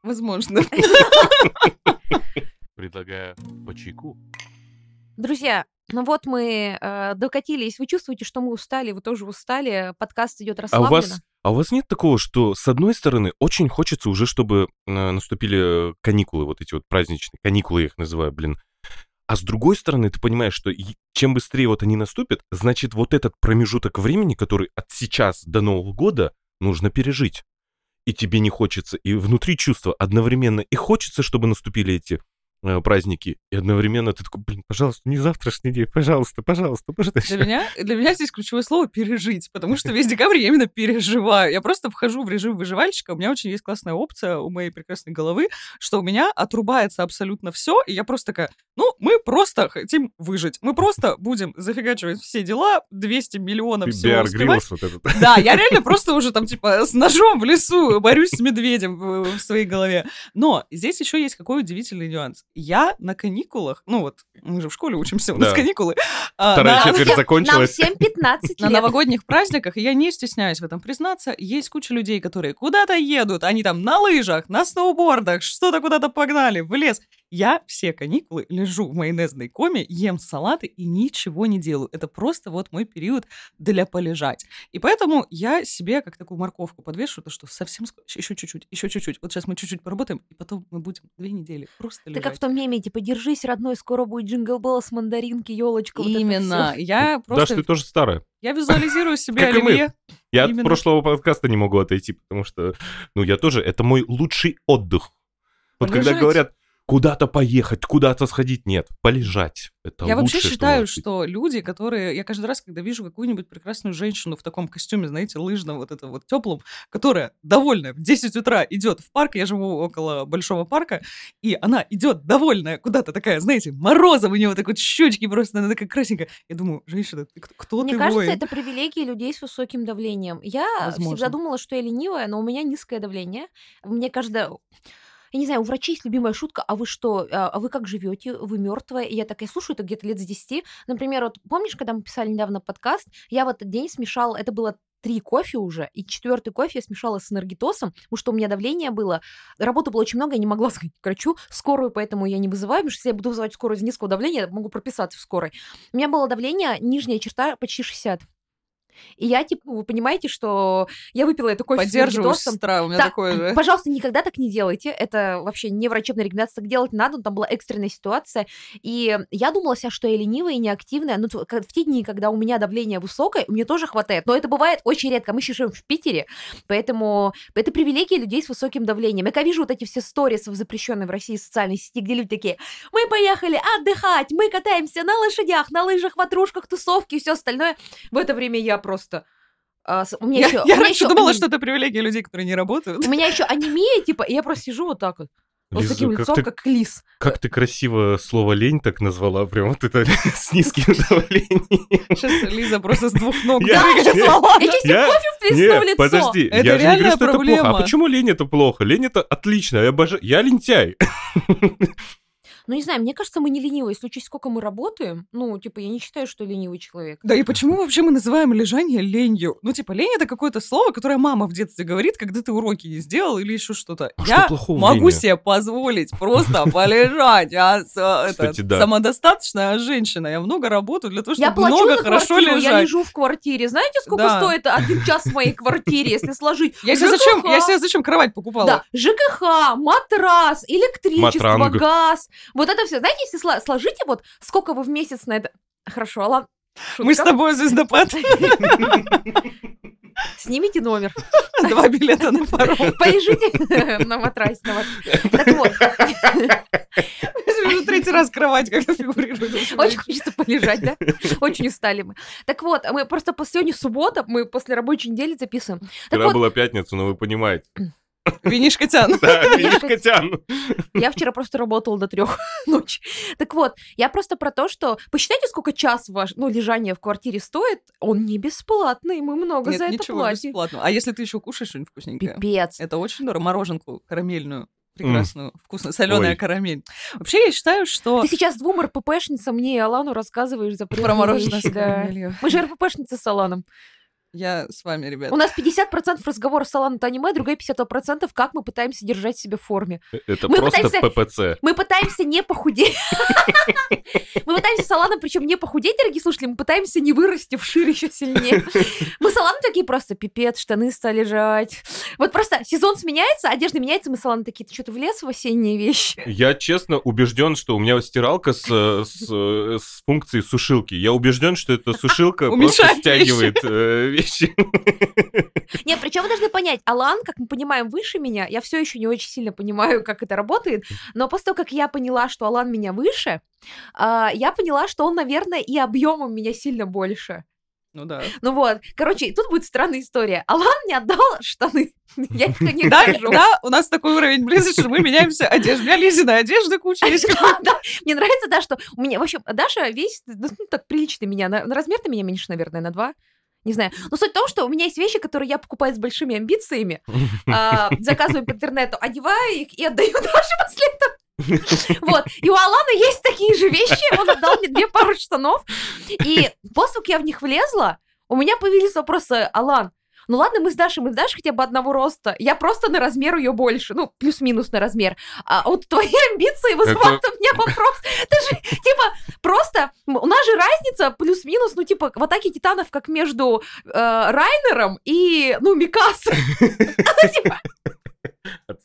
Возможно. Предлагаю по чайку. Друзья, ну вот мы э, докатились. Вы чувствуете, что мы устали, вы тоже устали. Подкаст идет А у расслабленно. вас, а у вас нет такого, что с одной стороны очень хочется уже, чтобы э, наступили каникулы, вот эти вот праздничные каникулы я их называю, блин. А с другой стороны, ты понимаешь, что чем быстрее вот они наступят, значит, вот этот промежуток времени, который от сейчас до Нового года, нужно пережить. И тебе не хочется, и внутри чувства одновременно и хочется, чтобы наступили эти э, праздники, и одновременно ты такой, блин, пожалуйста, не завтрашний день, пожалуйста, пожалуйста, пожалуйста. Для меня, для меня здесь ключевое слово «пережить», потому что весь декабрь я именно переживаю. Я просто вхожу в режим выживальщика. У меня очень есть классная опция у моей прекрасной головы, что у меня отрубается абсолютно все, и я просто такая, ну, мы просто хотим выжить. Мы просто будем зафигачивать все дела, 200 миллионов всего Беар успевать. Вот этот. Да, я реально просто уже там, типа, с ножом в лесу борюсь с медведем в, в своей голове. Но здесь еще есть какой удивительный нюанс. Я на каникулах, ну вот, мы же в школе учимся, у нас Да. каникулы. А, Вторая четверть Нам закончилась. 7-15 [LAUGHS] лет. на новогодних праздниках, и я не стесняюсь в этом признаться, есть куча людей, которые куда-то едут, они там на лыжах, на сноубордах, что-то куда-то погнали, в лес. Я все каникулы лежу в майонезной коме, ем салаты и ничего не делаю. Это просто вот мой период для полежать. И поэтому я себе как такую морковку подвешу, то что совсем еще чуть-чуть, еще чуть-чуть. Вот сейчас мы чуть-чуть поработаем, и потом мы будем две недели просто Ты лежать. как в том меме, типа, держись, родной, скоро будет джингл беллс, мандаринки, елочка. Именно. я Даш, просто... ты тоже старая. Я визуализирую [LAUGHS] себе Как оливье. Я от прошлого подкаста не могу отойти, потому что, ну, я тоже, это мой лучший отдых. Вот когда говорят, куда-то поехать, куда-то сходить, нет, полежать. Это Я вообще лучшее, что считаю, быть. что люди, которые... Я каждый раз, когда вижу какую-нибудь прекрасную женщину в таком костюме, знаете, лыжном, вот это вот теплом, которая довольная в 10 утра идет в парк, я живу около большого парка, и она идет довольная куда-то такая, знаете, морозом у нее вот так вот щечки просто, она такая красненькая. Я думаю, женщина, ты кто, кто Мне ты кажется, воин? это привилегии людей с высоким давлением. Я Возможно. всегда думала, что я ленивая, но у меня низкое давление. Мне каждое... Я не знаю, у врачей есть любимая шутка, а вы что, а а вы как живете? Вы мертвая? И я такая слушаю, это где-то лет с 10. Например, вот помнишь, когда мы писали недавно подкаст, я в этот день смешала, это было три кофе уже, и четвертый кофе я смешала с энергетосом, потому что у меня давление было, работы было очень много, я не могла [LAUGHS] сходить к врачу, скорую, поэтому я не вызываю, потому что если я буду вызывать скорую из низкого давления, я могу прописаться в скорой. У меня было давление, нижняя черта почти 60. И я, типа, вы понимаете, что я выпила это кофе с Поддерживаю, энергетосом. сестра, у меня Да, такое же. Пожалуйста, никогда так не делайте. Это вообще не врачебная рекомендация. Так делать не надо. Там была экстренная ситуация. И я думала себя, что я ленивая и неактивная. Но ка- в те дни, когда у меня давление высокое, мне тоже хватает. Но это бывает очень редко. Мы сейчас живем в Питере, поэтому это привилегия людей с высоким давлением. Я когда вижу вот эти все сторис в запрещенной в России социальной сети, где люди такие, мы поехали отдыхать, мы катаемся на лошадях, на лыжах, ватрушках, тусовки и все остальное. В это время я просто... а, с- у меня Я, еще, я у меня раньше еще думала, анем- что это привилегия людей, которые не работают. у меня еще анемия, типа, и я просто сижу вот так вот. Вот с Лиза, таким как лицом, ты- как лис. Как ты красиво слово «лень» так назвала, прям вот это [LAUGHS] с низким давлением. Сейчас Лиза просто с двух ног Я- дрыгает я- кофе вплесну в Нет, лицо. подожди, я же не говорю, что это плохо. проблема. А почему лень это плохо? Лень это отлично, я обожаю. Я лентяй. [LAUGHS] Ну, не знаю, мне кажется, мы не ленивые. Если учесть, сколько мы работаем, ну, типа, я не считаю, что ленивый человек. Да и почему вообще мы называем лежание ленью? Ну, типа, лень это какое-то слово, которое мама в детстве говорит, когда ты уроки не сделал или еще что-то. А Я что могу лени? себе позволить просто полежать. Я с- э, Кстати, это, да. самодостаточная женщина. Я много работаю для того, чтобы много хорошо квартиру, я лежать. лежу в квартире. Знаете, сколько стоит один час в моей квартире, если сложить? Я себе ЖКХ, зачем, я себе зачем кровать покупала? Да, ЖКХ, матрас, электричество, Матранг. газ. Вот это все. Знаете, если сложите вот, сколько вы в месяц на это... Хорошо, Алан. Мы с шутка. тобой, звездопад. Снимите номер. Два билета на паром. Полежите на матрасе. на Так вот, Уже третий раз кровать как фигурирует. очень хочется полежать, да? Очень устали мы. Так вот, мы просто после сегодня суббота, мы после рабочей недели записываем. Вчера была пятница, но вы понимаете. Винишка тян. Да, видишь, Котян. Я вчера просто работала до трех [LAUGHS] ночи. Так вот, я просто про то, что посчитайте, сколько час ваш, ну, лежание в квартире стоит. Он не бесплатный, мы много Нет, за это ничего платим. бесплатного. А если ты еще кушаешь что-нибудь вкусненькое? Пипец. Это очень дорого. Мороженку карамельную. Прекрасную, вкусную, соленая Ой. карамель. Вообще, я считаю, что Ты сейчас двум РППшницам, мне и Алану рассказываешь за про мороженое с да. карамелью. Мы же РППшницы с Аланом. Я с вами, ребят. У нас 50% разговора с Аланом это аниме, другая 50% как мы пытаемся держать себя в форме. Это Мы просто пытаемся- ППЦ. Мы пытаемся не похудеть. [LAUGHS] Мы пытаемся с Аланом, причем не похудеть, дорогие слушатели, мы пытаемся не вырасти вширь еще сильнее. [LAUGHS] Мы с Аланом такие просто, пипец, штаны стали жать. Вот просто сезон сменяется, одежда меняется, мы с Аланом такие, ты что-то влез в осенние вещи? Я честно убежден, что у меня стиралка с, с, с функцией сушилки. Я убежден, что эта сушилка [LAUGHS] просто стягивает э, вещи. Нет, причем вы должны понять, Алан, как мы понимаем, выше меня, я все еще не очень сильно понимаю, как это работает, но после того, как я поняла, что Алан меня выше, а, я поняла, что он, наверное, и объемом меня сильно больше. Ну да. Ну вот, короче, тут будет странная история. Алан мне отдал [LAUGHS] штаны. Я их не Да, хожу. да, у нас такой уровень близости, что мы меняемся одеждой. У меня Лизина одежда куча есть. [LAUGHS] Мне нравится, да, что у меня, в общем, Даша весит, ну, так прилично меня, на, на размер-то меня меньше, наверное, на два. Не знаю. Но суть в том, что у меня есть вещи, которые я покупаю с большими амбициями, а, [LAUGHS] заказываю по интернету, одеваю их и отдаю [LAUGHS] Даше после этого. Вот. И у Алана есть такие же вещи. Он отдал мне две пары штанов. И после того, как я в них влезла, у меня появились вопросы, Алан, ну ладно, мы с Дашей, мы с Дашей хотя бы одного роста. Я просто на размер ее больше. Ну, плюс-минус на размер. А вот твои [LAUGHS] амбиции вызывают у меня вопрос. Ты же, типа, просто... У нас же разница плюс-минус, ну, типа, в атаке титанов, как между э, Райнером и, ну, Микасо. [LAUGHS] [LAUGHS] Ну, типа,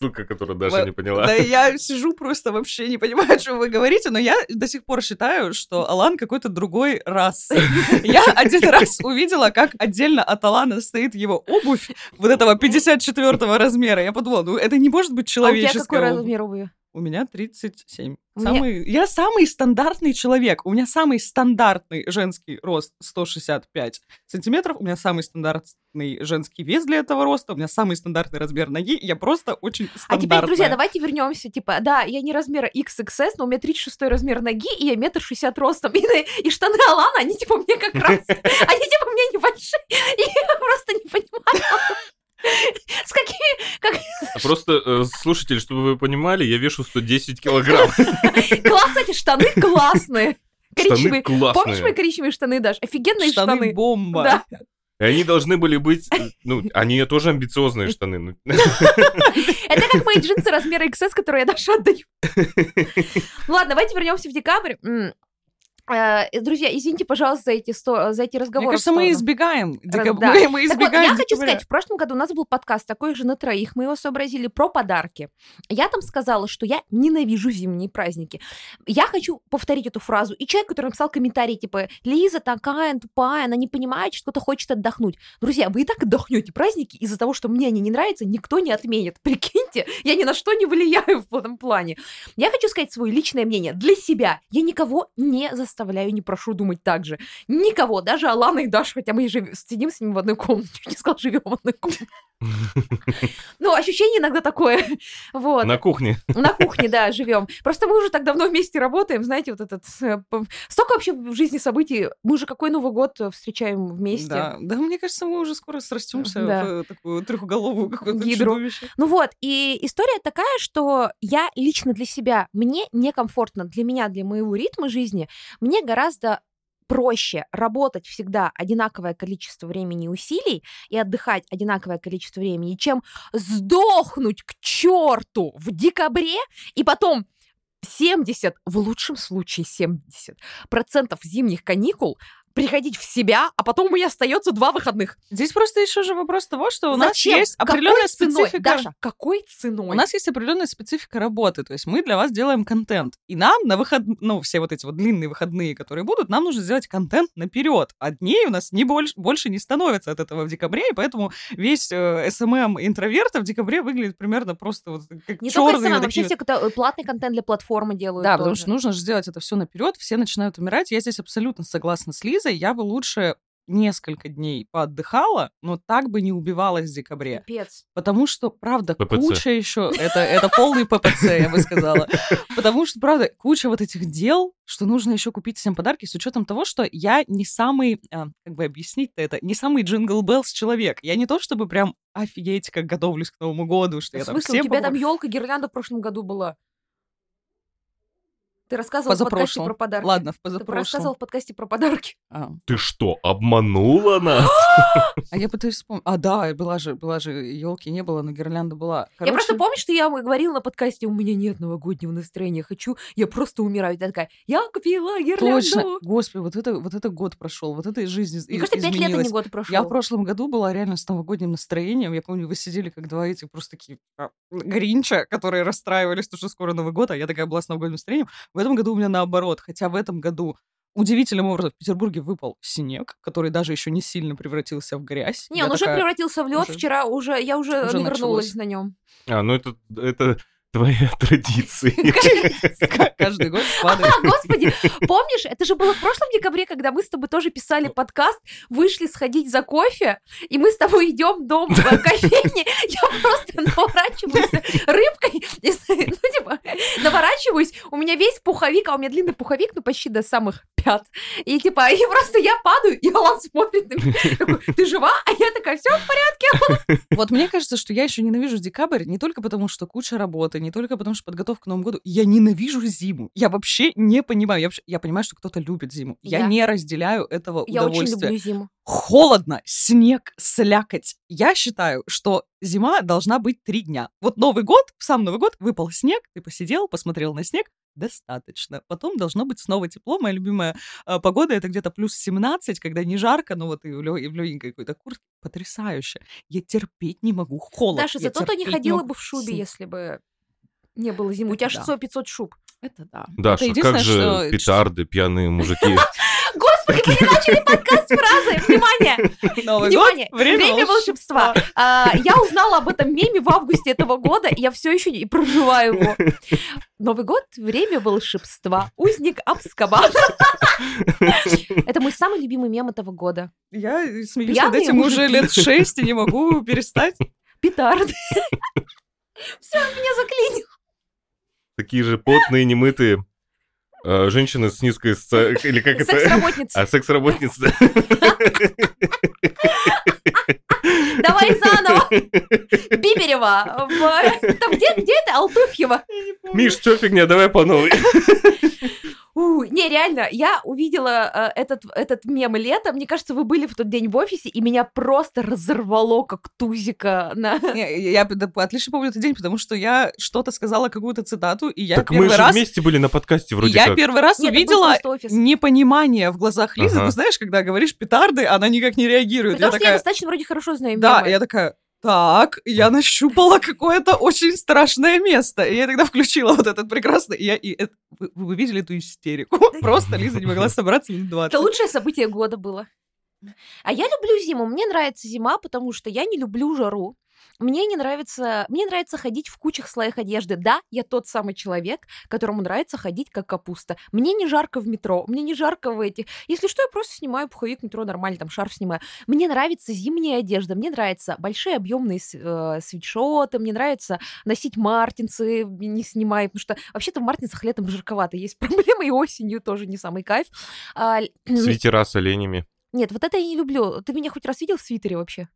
Отсылка, которую Даша не Да поняла. я сижу просто вообще не понимаю, что вы говорите, но я до сих пор считаю, что Алан какой-то другой расы. [LAUGHS] Я один раз увидела, как отдельно от Алана стоит его обувь вот этого 54 размера. Я подумала, ну это не может быть а у тебя человеческая какой обувь. размер обуви? У меня 37. У меня- Самый... Я самый стандартный человек. У меня самый стандартный женский рост 165 сантиметров. У меня самый стандартный женский вес для этого роста. У меня самый стандартный размер ноги. Я просто очень А стандартная. теперь, друзья, давайте вернемся. Типа, да, я не размера XXS, но у меня 36 размер ноги, и я метр шестьдесят ростом. [LAUGHS] И, и штаны Алана, они типа мне как [LAUGHS] раз. Они типа мне небольшие. [LAUGHS] И я просто не понимаю. С какими... Как... Просто, э, слушатели, чтобы вы понимали, я вешу 110 килограмм. Класс, кстати, штаны классные. Штаны Коричневые. Помнишь мои классные. коричневые штаны, Даш? Офигенные штаны, штаны. бомба. Да. И они должны были быть... э, Ну, они тоже амбициозные [LAUGHS] штаны. ну. Это как мои джинсы размера XS, которые я Даше отдаю. Ладно, давайте вернемся в декабрь. М, э, Друзья, извините, пожалуйста, за эти, сто... за эти разговоры. Мне кажется, мы избегаем. декаб- да. [LAUGHS] Мы, мы Так вот, избегаем я хочу сказать, в прошлом году у нас был подкаст такой же на троих, мы его сообразили про подарки. Я там сказала, что я ненавижу зимние праздники. Я хочу повторить эту фразу. И человек, который написал комментарий, типа, Лиза такая тупая, она не понимает, что кто-то хочет отдохнуть. Друзья, вы и так отдохнете праздники из-за того, что мне они не нравятся, никто не отменит. [LAUGHS] Прикиньте, я ни на что не влияю в этом плане. Я хочу сказать свое личное мнение для себя. Я никого не заставляю, не прошу думать так же. Никого, даже Алана и Даша, хотя мы жив- сидим с ними в одной комнате, [LAUGHS] не сказал, живем в одной комнате. [LAUGHS] Ну, ощущение иногда такое. [LAUGHS] Вот. На кухне. На кухне, да, живем. Просто мы уже так давно вместе работаем, знаете, вот этот... э, Столько вообще в жизни событий. Мы уже какой Новый год э, встречаем вместе. Да, да, мне кажется, мы уже скоро срастемся Да. в такую трехголовую какую-то Гидру. чудовище. Ну вот, и история такая, что я лично для себя, мне некомфортно, для меня, для моего ритма жизни, мне гораздо проще работать всегда одинаковое количество времени и усилий и отдыхать одинаковое количество времени, чем сдохнуть к черту в декабре и потом 70, в лучшем случае 70 процентов зимних каникул приходить в себя, а потом у меня остается два выходных. Здесь просто еще же вопрос того, что у нас Зачем? есть Какой определенная ценой? специфика. Даша, какой ценой? У нас есть определенная специфика работы, то есть мы для вас делаем контент, и нам на выход, ну все вот эти вот длинные выходные, которые будут, нам нужно сделать контент наперед. А дней у нас не больше, больше не становится от этого в декабре, и поэтому весь э, SMM интроверта в декабре выглядит примерно просто вот как не только черный SMM, вообще все, кто платный контент для платформы делают Да, потому тоже. что нужно же сделать это все наперед, все начинают умирать. Я здесь абсолютно согласна с Лизой. Я бы лучше несколько дней поотдыхала, но так бы не убивалась в декабре. Пипец. Потому что, правда, ППЦ. куча еще... Это, это полный ППЦ, я бы сказала. Потому что, правда, куча вот этих дел, что нужно еще купить всем подарки, с учетом того, что я не самый, а, как бы объяснить-то это, не самый Jingle Bells человек. Я не то чтобы прям офигеть, как готовлюсь к Новому году, что В я там смысле, у всем тебя там елка, гирлянда в прошлом году была. Ты рассказывал в подкасте про подарки. Ладно, в Ты позапрошлом. рассказывал в подкасте про подарки. А. Ты что, обманула нас? [GASPS] А я пытаюсь вспомнить. А, да, была же, была же, елки не было, но гирлянда была. Я просто Короче, помню, что я говорила на подкасте, у меня нет новогоднего настроения, хочу, я просто умираю. Я такая, я купила гирлянду. Точно. Господи, вот это, вот это год прошел, вот эта жизнь из- Мне кажется, пять лет, а не год прошел. Я в прошлом году была реально с новогодним настроением. Я помню, вы сидели как два этих просто такие а, гринча, которые расстраивались, что скоро Новый год, а я такая была с новогодним настроением. В этом году у меня наоборот. Хотя в этом году удивительным образом в Петербурге выпал снег, который даже еще не сильно превратился в грязь. Не, Я он уже такая, превратился в лед. уже- Вчера уже я уже, уже навернулась началось. на нем. А, ну это, это твоя [LAUGHS] традиция. Каждый год падает. А, господи, помнишь, это же было в прошлом декабре, когда мы с тобой тоже писали подкаст, вышли сходить за кофе, и мы с тобой идем дом в кофейне, я просто наворачиваюсь рыбкой, ну, типа, наворачиваюсь, у меня весь пуховик, а у меня длинный пуховик, ну, почти до самых пят, и, типа, и просто я падаю, и Алан смотрит на меня, такой, ты жива? А я такая, все в порядке. Вот мне кажется, что я еще ненавижу декабрь не только потому, что куча работы, не только потому, что подготовка к Новому году. Я ненавижу зиму. Я вообще не понимаю. Я, вообще- я понимаю, что кто-то любит зиму. Я, Я- не разделяю этого Я очень удовольствия. люблю зиму. Холодно, снег, слякоть. Я считаю, что зима должна быть три дня. Вот Новый год, в сам Новый год выпал снег, ты посидел, посмотрел на снег, достаточно. Потом должно быть снова тепло. Моя любимая э, погода это где-то плюс 17, когда не жарко, но вот и в, лё- и в легенькой какой-то куртке. Потрясающе. Я терпеть не могу холод. Даша, Я зато ты не ходила бы в шубе, если бы не было зимы. У тебя Да. 600-500 шуб. Это да. Даша, это как же что- петарды, пьяные мужики? [LAUGHS] Господи, мы не начали подкаст с фразы. Внимание! Новый Внимание! год, время, Время волшебства. А, я узнала об этом меме в августе этого года, и я все еще не проживаю его. Новый год — время волшебства. Узник Абскабана. Это мой самый любимый мем этого года. Я смеюсь над этим уже лет шесть и не могу перестать. Петарды. Все, меня заклинило. Такие же потные, немытые женщины с низкой... Или как это? Секс-работница. А секс-работница. Давай заново. Биберева. в- Там где, где это? Алтуфьева. Миш, что фигня, давай по новой. У, не, реально, я увидела э, этот, этот мем летом. Мне кажется, вы были в тот день в офисе, и меня просто разорвало, как тузика. На... Не, я да, отлично помню этот день, потому что я что-то сказала, какую-то цитату, и я Так мы первый же раз... вместе были на подкасте вроде я как. первый раз Нет, увидела непонимание в глазах Лизы. Ага. Ну, знаешь, когда говоришь петарды, она никак не реагирует. Потому я что я такая, достаточно вроде хорошо знаю да, мемы. я такая, так, я нащупала какое-то очень страшное место. И я тогда включила вот этот прекрасный... И я, и это- вы, вы видели эту истерику? [LAUGHS] Просто Лиза не могла собраться минут 20. Это лучшее событие года было. А я люблю зиму. Мне нравится зима, потому что я не люблю жару. Мне не нравится... Мне нравится ходить в кучах слоях одежды. Да, я тот самый человек, которому нравится ходить как капуста. Мне не жарко в метро, мне не жарко в этих... Если что, я просто снимаю пуховик метро нормально, там шарф снимаю. Мне нравится зимняя одежда, мне нравятся большие объемные э, свитшоты, мне нравится носить мартинсы, не снимая, потому что вообще-то в мартинсах летом жарковато. Есть [LAUGHS] проблемы, и осенью тоже не самый кайф. А, Свитера с оленями. Нет, вот это я не люблю. Ты меня хоть раз видел в свитере вообще?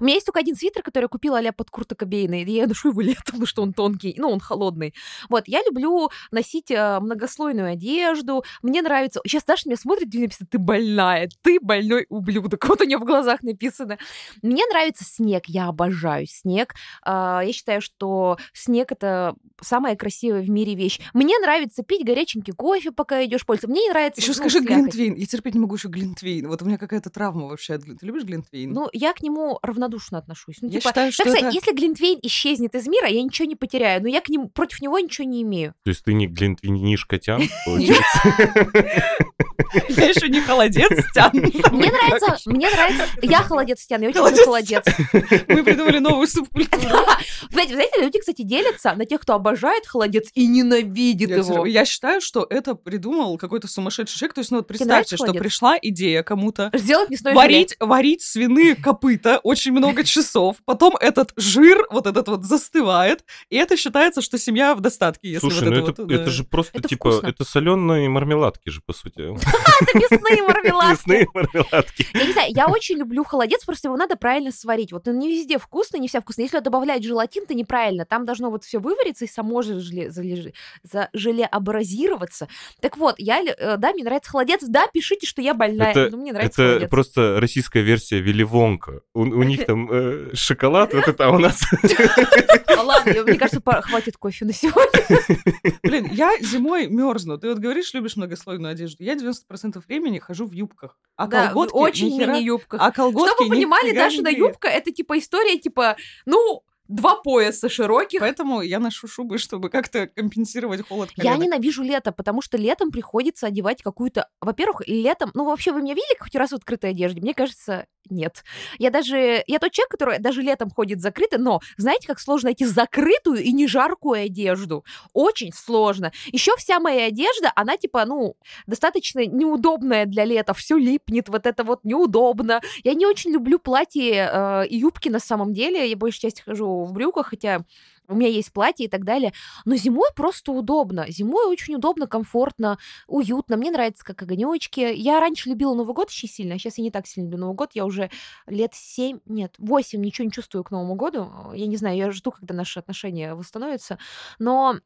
У меня есть только один свитер, который я купила а под Курта Кобейна, и я ношу его [LAUGHS] летом, потому что он тонкий, ну, он холодный. Вот, я люблю носить э, многослойную одежду, мне нравится... Сейчас Даша меня смотрит, и написано, ты больная, ты больной ублюдок. Вот у нее в глазах написано. Мне нравится снег, я обожаю снег. Э, я считаю, что снег — это самая красивая в мире вещь. Мне нравится пить горяченький кофе, пока идешь пользоваться. Мне не нравится... Еще ну, скажи глинтвейн. Я терпеть не могу еще глинтвейн. Вот у меня какая-то травма вообще. от глин- Ты любишь глинтвейн? Ну, я к нему равнодушно отношусь. Ну, я типа, считаю, что так сказать, это... если Глинтвейн исчезнет из мира, я ничего не потеряю, но я к нему против него ничего не имею. То есть ты не глинтвинишка тян, [LAUGHS] получается? [LAUGHS] Я еще не холодец, Тян. [LAUGHS] Мне нравится, мне нравится. Я холодец, Стян, я очень люблю холодец. [LAUGHS] Мы придумали новую субкультуру. [LAUGHS] Знаете, знаете, люди, кстати, делятся на тех, кто обожает холодец и ненавидит его. я считаю, что это придумал какой-то сумасшедший человек. То есть, ну вот представьте, что пришла идея кому-то Сделать мясное желе. варить, варить свиные копыта очень много часов. Потом этот жир, вот этот вот застывает, и это считается, что семья в достатке, если Слушай, вот ну это это, вот, это да. же просто Это типа, вкусно. это соленые мармеладки же, по сути. [LAUGHS] Это мясные [LAUGHS] мармеладки. Мясные мармеладки. Я не знаю, я очень люблю холодец, просто его надо правильно сварить. Вот он не везде вкусно, не вся вкусно. Если добавлять желатин, то неправильно. Там должно вот все вывариться и само же желе, желеобразироваться. Так вот, я, э, да, мне нравится холодец. Да, пишите, что я больная. Это- но мне нравится Это холодец. просто российская версия Вилли Вонка. У, у них там э, шоколад, вот это, а у нас... [LAUGHS] А ладно, мне кажется, хватит кофе на сегодня. Блин, я зимой мерзну. Ты вот говоришь, любишь многослойную одежду. Я 90% времени хожу в юбках. А Да, колготки очень мини-юбках. А колготки Чтобы вы понимали, Дашина греют. юбка — это типа история, типа, ну, два пояса широких. Поэтому я ношу шубы, чтобы как-то компенсировать холод Я коленок. ненавижу лето, потому что летом приходится одевать какую-то... Во-первых, летом... Ну, вообще, вы меня видели хоть раз в открытой одежде? Мне кажется, нет. Я даже... Я тот человек, который даже летом ходит закрыто, но знаете, как сложно найти закрытую и не жаркую одежду? Очень сложно. Еще вся моя одежда, она типа, ну, достаточно неудобная для лета. Все липнет, вот это вот неудобно. Я не очень люблю платья э, и юбки на самом деле. Я большей части хожу в брюках, хотя у меня есть платье и так далее. Но зимой просто удобно. Зимой очень удобно, комфортно, уютно. Мне нравится, как огонечки. Я раньше любила Новый год очень сильно, а сейчас я не так сильно люблю Новый год. Я уже лет 7, нет, 8 ничего не чувствую к Новому году. Я не знаю, я жду, когда наши отношения восстановятся. Но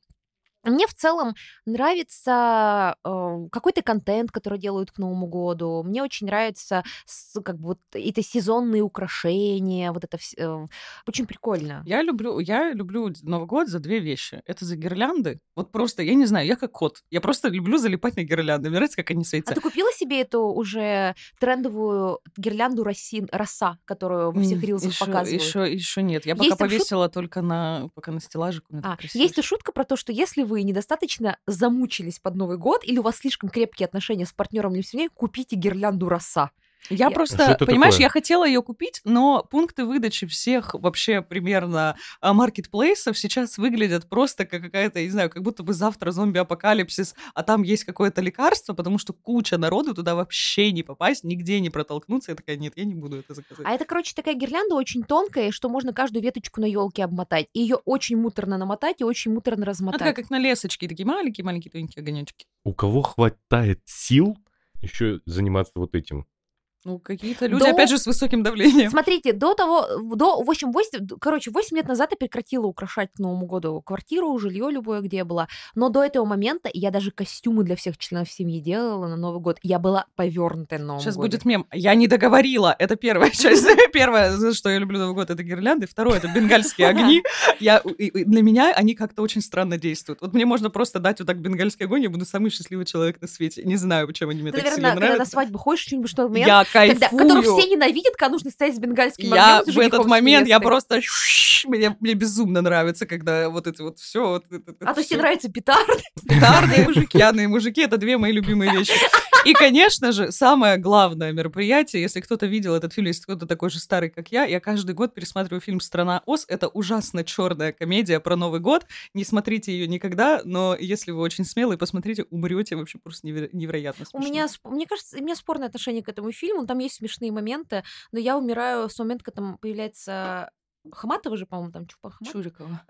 мне в целом нравится э, какой-то контент, который делают к Новому году. Мне очень нравится с- как бы вот эти сезонные украшения, вот это все. очень прикольно. Я люблю, я люблю Новый год за две вещи. Это за гирлянды. Вот просто, я не знаю, я как кот. Я просто люблю залипать на гирлянды. Мне нравится, как они А светятся. ты купила себе эту уже трендовую гирлянду роси, роса, которую во всех рилсах еще, показывают? Еще, еще нет. Я Есть пока там шут- повесила только на, пока на стеллажик. у меня А, есть и шутка про то, что если вы недостаточно замучились под Новый год или у вас слишком крепкие отношения с партнером или семьей, купите гирлянду роса. Я Я- Что просто, понимаешь, такое? я хотела ее купить, но пункты выдачи всех вообще примерно а, маркетплейсов сейчас выглядят просто как какая-то, не знаю, как будто бы завтра зомби-апокалипсис, а там есть какое-то лекарство, потому что куча народу туда вообще не попасть, нигде не протолкнуться. Я такая, нет, я не буду это заказывать. А это, короче, такая гирлянда очень тонкая, что можно каждую веточку на елке обмотать. И ее очень муторно намотать и очень муторно Она размотать. такая, как на лесочке, такие маленькие-маленькие тоненькие огонечки. У кого хватает сил еще заниматься вот этим? Ну, какие-то люди, Да. опять же, с высоким давлением. Смотрите, до того, до 8, 8, короче, 8 лет назад я прекратила украшать к Новому году квартиру, жилье любое, где я была. Но до этого момента я даже костюмы для всех членов семьи делала на Новый год. Я была повернутая на Новом Сейчас годе. будет мем. Я не договорила. Это первая [LAUGHS] часть. Первое, что я люблю Новый год, это гирлянды. Второе, это бенгальские огни. [LAUGHS] Я, для меня они как-то очень странно действуют. Вот мне можно просто дать вот так бенгальский огонь, я буду самый счастливый человек на свете. Не знаю, почему они мне Ты, так наверное, сильно когда на нравятся. свадьбу ходишь, что-нибудь, что момент, Я когда, которых кайфую. все ненавидят, когда нужно стоять с бенгальским Я огнем, с в этот момент, я просто... [LAUGHS] Мне, мне безумно нравится, когда вот это вот все. Вот это- это А то всё. тебе нравятся петарды. Петарды, [LAUGHS] мужики. Пьяные мужики — это две мои любимые вещи. И, конечно же, самое главное мероприятие, если кто-то видел этот фильм, если кто-то такой же старый, как я, я каждый год пересматриваю фильм «Страна Оз». Это ужасно черная комедия про Новый год. Не смотрите ее никогда, но если вы очень смелый, посмотрите, умрете вообще просто неверо- невероятно У смешно. меня, сп- мне кажется, у меня спорное отношение к этому фильму. Там есть смешные моменты, но я умираю с момента, когда там появляется Хаматова же, по-моему, там Чупа Хаматова. Чурикова.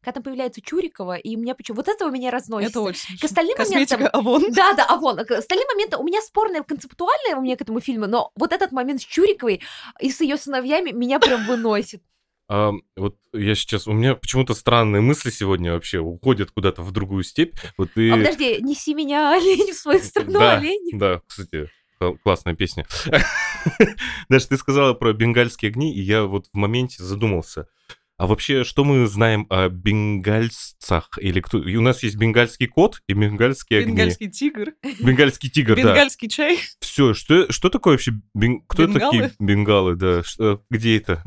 Когда там появляется Чурикова, и у меня почему... Вот этого меня разносит. Это очень К остальным Косметика моментам... Авон. Да, да, а вон, к остальным моментам у меня спорное концептуальное у меня к этому фильму, но вот этот момент с Чуриковой и с ее сыновьями меня прям выносит. А, вот я сейчас, у меня почему-то странные мысли сегодня вообще уходят куда-то в другую степь. Вот ты... А подожди, неси меня, олень, в свою страну, Да, олень. Да, кстати, классная песня. [LAUGHS] Даже ты сказала про бенгальские огни, и я вот в моменте задумался. А вообще, что мы знаем о бенгальцах? Или кто? И у нас есть бенгальский кот и бенгальские огни. Бенгальский тигр. Бенгальский тигр, да. Бенгальский чай. Все, что, что такое вообще? бен- Кто Бенгалы? такие бенгалы, да? Что, где это?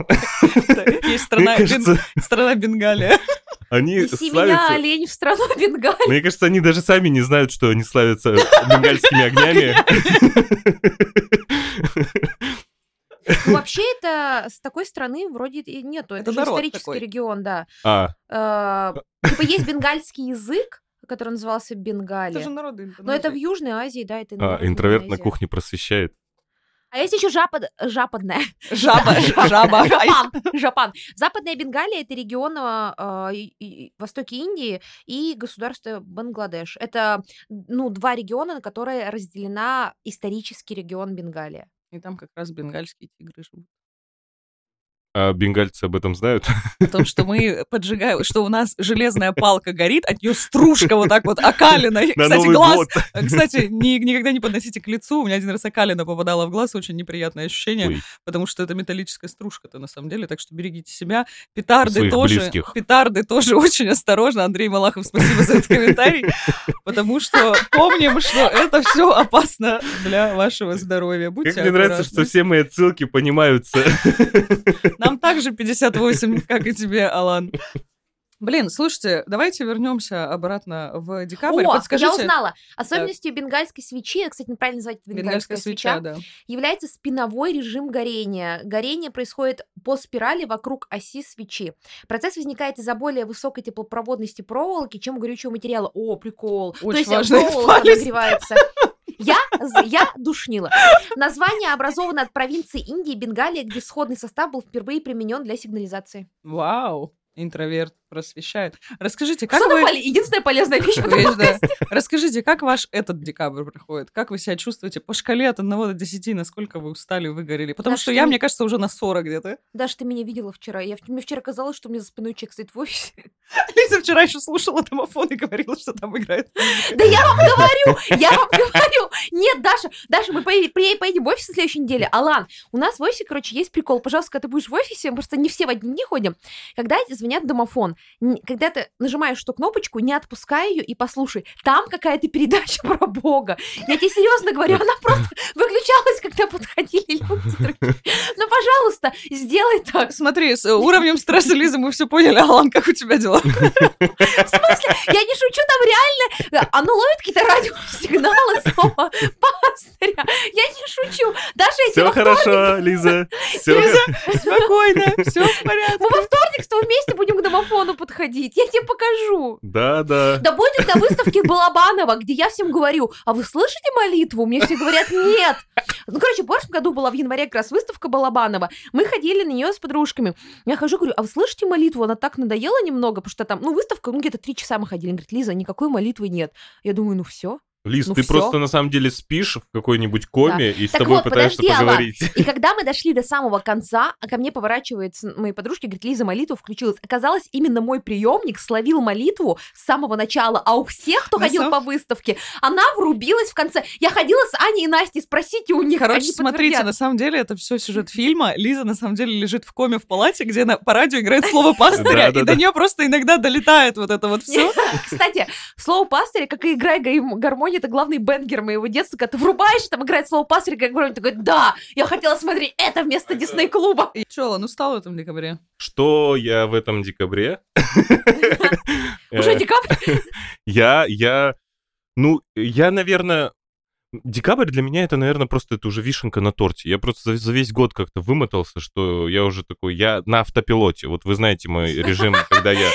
Есть страна, Мне Бен- кажется, страна Бенгалия. они Неси меня, славятся... олень, в страну Бенгалии. Мне кажется, они даже сами не знают, что они славятся бенгальскими огнями. [LAUGHS] Ну, [LAUGHS] Вообще это с такой страны вроде и нету. Это, Это же исторический такой. регион, да. А, Э, Типа есть [LAUGHS] бенгальский язык, который назывался Это Бенгалия. же народы Но это в. Южной Азии, да, это а, интроверт на кухне просвещает. А есть еще жапад... жападная. Жаба, [LAUGHS] жаба. Жапан. Жапан. Западная Бенгалия это регион и- востоке Индии и государство Бангладеш. Это ну два региона, на которые разделена исторический регион Бенгалия. И там как раз бенгальские тигры живут. А бенгальцы об этом знают? О том, что мы поджигаем, что у нас железная палка горит, от нее стружка вот так вот окалина. На Кстати, Новый глаз, год. Кстати, ни- никогда не подносите к лицу. У меня один раз окалина попадала в глаз, очень неприятное ощущение, Ой, потому что это металлическая стружка-то на самом деле, так что берегите себя. Петарды Своих тоже. близких. Петарды тоже [LAUGHS] очень осторожно. Андрей Малахов, спасибо за этот комментарий, потому что помним, что это все опасно для вашего здоровья. Будьте Как мне нравится, аккуратны. что все мои отсылки понимаются. Нам также 58, как и тебе, Алан. Блин, слушайте, давайте вернемся обратно в декабрь. О, Подскажите. я узнала. Особенностью бенгальской свечи, кстати, правильно называть Бенгальская бенгальская свеча, свеча, да. является спиновой режим горения. Горение происходит по спирали вокруг оси свечи. Процесс возникает из-за более высокой теплопроводности проволоки, чем у горючего материала. О, прикол. То Очень есть важная проволока нагревается. Я, я душнила. Название образовано от провинции Индии Бенгалия, где сходный состав был впервые применен для сигнализации. Вау, интроверт просвещает. Расскажите, как Что вы... поле- Единственная полезная вещь в да. Расскажите, как ваш этот декабрь проходит? Как вы себя чувствуете по шкале от 1 до 10? Насколько вы устали, выгорели? Потому Даш, что я, не- мне кажется, уже на 40 где-то. Даже ты меня видела вчера. Я, мне вчера казалось, что у меня за спиной человек стоит в офисе. [LAUGHS] Лиза вчера еще слушала домофон и говорила, что там играет. Да я вам говорю, я вам говорю. Нет, Даша, Даша, мы поедем в офис на следующей неделе. Алан, у нас в офисе, короче, есть прикол. Пожалуйста, когда ты будешь в офисе, мы просто не все в одни дни ходим. Когда звонят в домофон, когда ты нажимаешь эту кнопочку, не отпускай ее и послушай. Там какая-то передача [LAUGHS] про Бога. Я тебе серьезно говорю, она просто выключалась, когда подходили люди другие. Ну, пожалуйста, сделай так. Смотри, с э, уровнем стресса Лизы мы все поняли. Алан, как у тебя дела? В смысле? Я не шучу, там реально... э, Оно ловит какие-то радиосигналы слова пастыря. Я не шучу. Даже эти Все хорошо, Лиза. [LAUGHS] Лиза, спокойно, все в порядке. Мы во вторник с тобой вместе будем к домофону подходить. Я тебе покажу. Да, да. Да будет на выставке Балабанова, где я всем говорю, а вы слышите молитву? Мне все говорят, нет. Ну, короче, в прошлом году была в январе как раз выставка Балабанова. Мы ходили на нее с подружками. Я хожу, говорю, а вы слышите молитву? Она так надоела немного, потому что там, ну, выставка, ну, где-то три часа мы ходили. Она говорит, Лиза, никакой молитвы нет. Я думаю, ну, все. Лиз, Ну ты всё. просто на самом деле спишь в какой-нибудь коме и с Так тобой вот, пытаешься подожди, поговорить. И когда мы дошли до самого конца, а ко мне поворачивается мои подружки, говорит, Лиза, молитва включилась. Оказалось, именно мой приемник словил молитву с самого начала, а у всех, кто На ходил по выставке, она врубилась в конце. Я ходила с Аней и Настей, спросите у них, Короче, смотрите, на самом деле это все сюжет фильма. Лиза на самом деле лежит в коме в палате, где на, по радио играет слово пастыря, и до нее просто иногда долетает вот это вот все. [LAUGHS] Кстати, слово пастыря, как и играй гай- гармония, это главный бенгер моего детства, когда ты врубаешь, там играет слово пастыря, как ты говоришь, да, я хотела смотреть это вместо Дисней-клуба. И чё, ну стало в этом декабре? Что я в этом декабре? [LAUGHS] Уже Э, декабрь? Я, я, ну, я, наверное, декабрь для меня это, наверное, просто это уже вишенка на торте. Я просто за, за весь год как-то вымотался, что я уже такой, я на автопилоте. Вот вы знаете мой режим, когда я...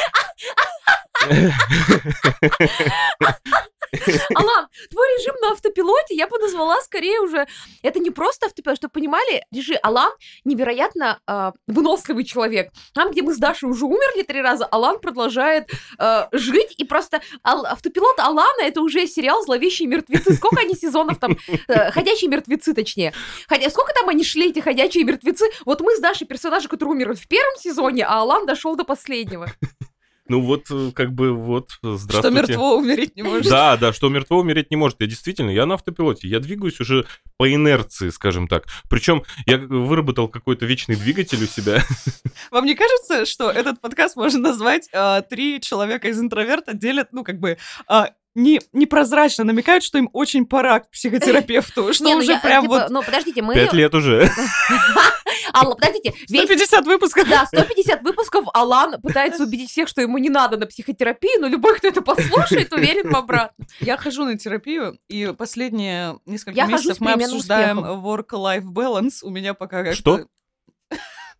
[LAUGHS] [LAUGHS] [LAUGHS] Алан, твой режим на автопилоте я бы назвала скорее уже... Это не просто автопилот, чтобы понимали, режим Алан невероятно э, выносливый человек. Там, где мы с Дашей уже умерли три раза, Алан продолжает э, жить, и просто ал- автопилот Алана это уже сериал «Зловещие мертвецы». Сколько они сезонов там... Э, «Ходячие мертвецы», точнее. Хотя сколько там они шли, эти «Ходячие мертвецы»? Вот мы с Дашей персонажи, которые умерли в первом сезоне, а Алан дошел до последнего. Ну вот, э, как бы, вот, Что здравствуйте. мертво умереть не может. Да, да, что мертво умереть не может. Я действительно, я на автопилоте, я двигаюсь уже по инерции, скажем так. Причем я выработал какой-то вечный двигатель у себя. [LAUGHS] Вам не кажется, что этот подкаст можно назвать а, «Три человека из интроверта делят, ну, как бы, а, не, непрозрачно намекают, что им очень пора к психотерапевту, [LAUGHS] что Не, ну уже я, прям типа, вот Ну, подождите, мы... Пять лет уже. [LAUGHS] Алла, подождите, весь 150 выпусков. Да, 150 выпусков Алан пытается убедить всех, что ему не надо на психотерапию, но любой, кто это послушает, уверен в обратном. [LAUGHS] Я хожу на терапию, и последние несколько Я месяцев мы обсуждаем work-life balance. У меня пока как Что?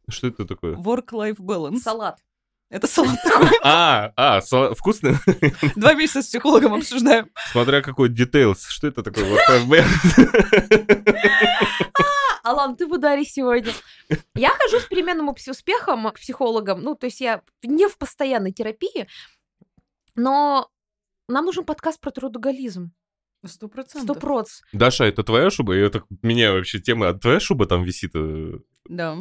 Что это такое? Work-life balance. Салат. Это салат такой. [LAUGHS] А, а, са- вкусно? [LAUGHS] Два месяца с психологом [LAUGHS] обсуждаем. Смотря какой details. Что это такое? Вот ФБ. Алан, ты в ударе сегодня. Я хожу с переменным успехом к психологам. Ну, то есть я не в постоянной терапии, но нам нужен подкаст про трудоголизм. Сто Сто процентов. проц. Даша, это твоя шуба? Я так меняю вообще тему. А твоя шуба там висит? э, Да.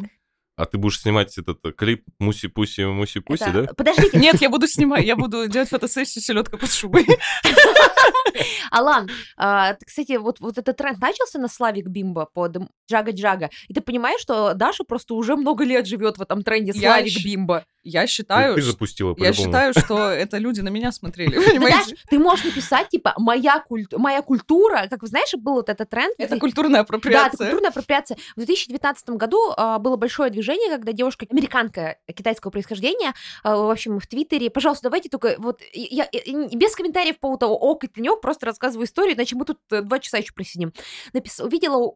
А ты будешь снимать этот э, клип Муси-пуси, Муси-пуси, Это- да? Подождите, Нет, я буду снимать, я буду делать фотосессию селедка под шубой. [LAUGHS] Алан, а, кстати, вот, вот этот тренд начался на Славик Бимба под Джага-Джага, и ты понимаешь, что Даша просто уже много лет живет в этом тренде Славик Бимба. Я считаю, Ты ш- запустила, я считаю, что [LAUGHS] это люди на меня смотрели, Ты, понимаете? знаешь, ты можешь написать, типа, моя, культ... моя культура, как вы знаешь, был вот этот тренд. Это культурная Да, это апроприация. культурная апроприация. В 2019 году а, было большое движение, когда девушка, американка китайского происхождения, а, в общем, в Твиттере, пожалуйста, давайте только вот, я, без комментариев по поводу ок и тенек, просто рассказываю историю, иначе мы тут э, два часа еще просидим. Напис... Увидела у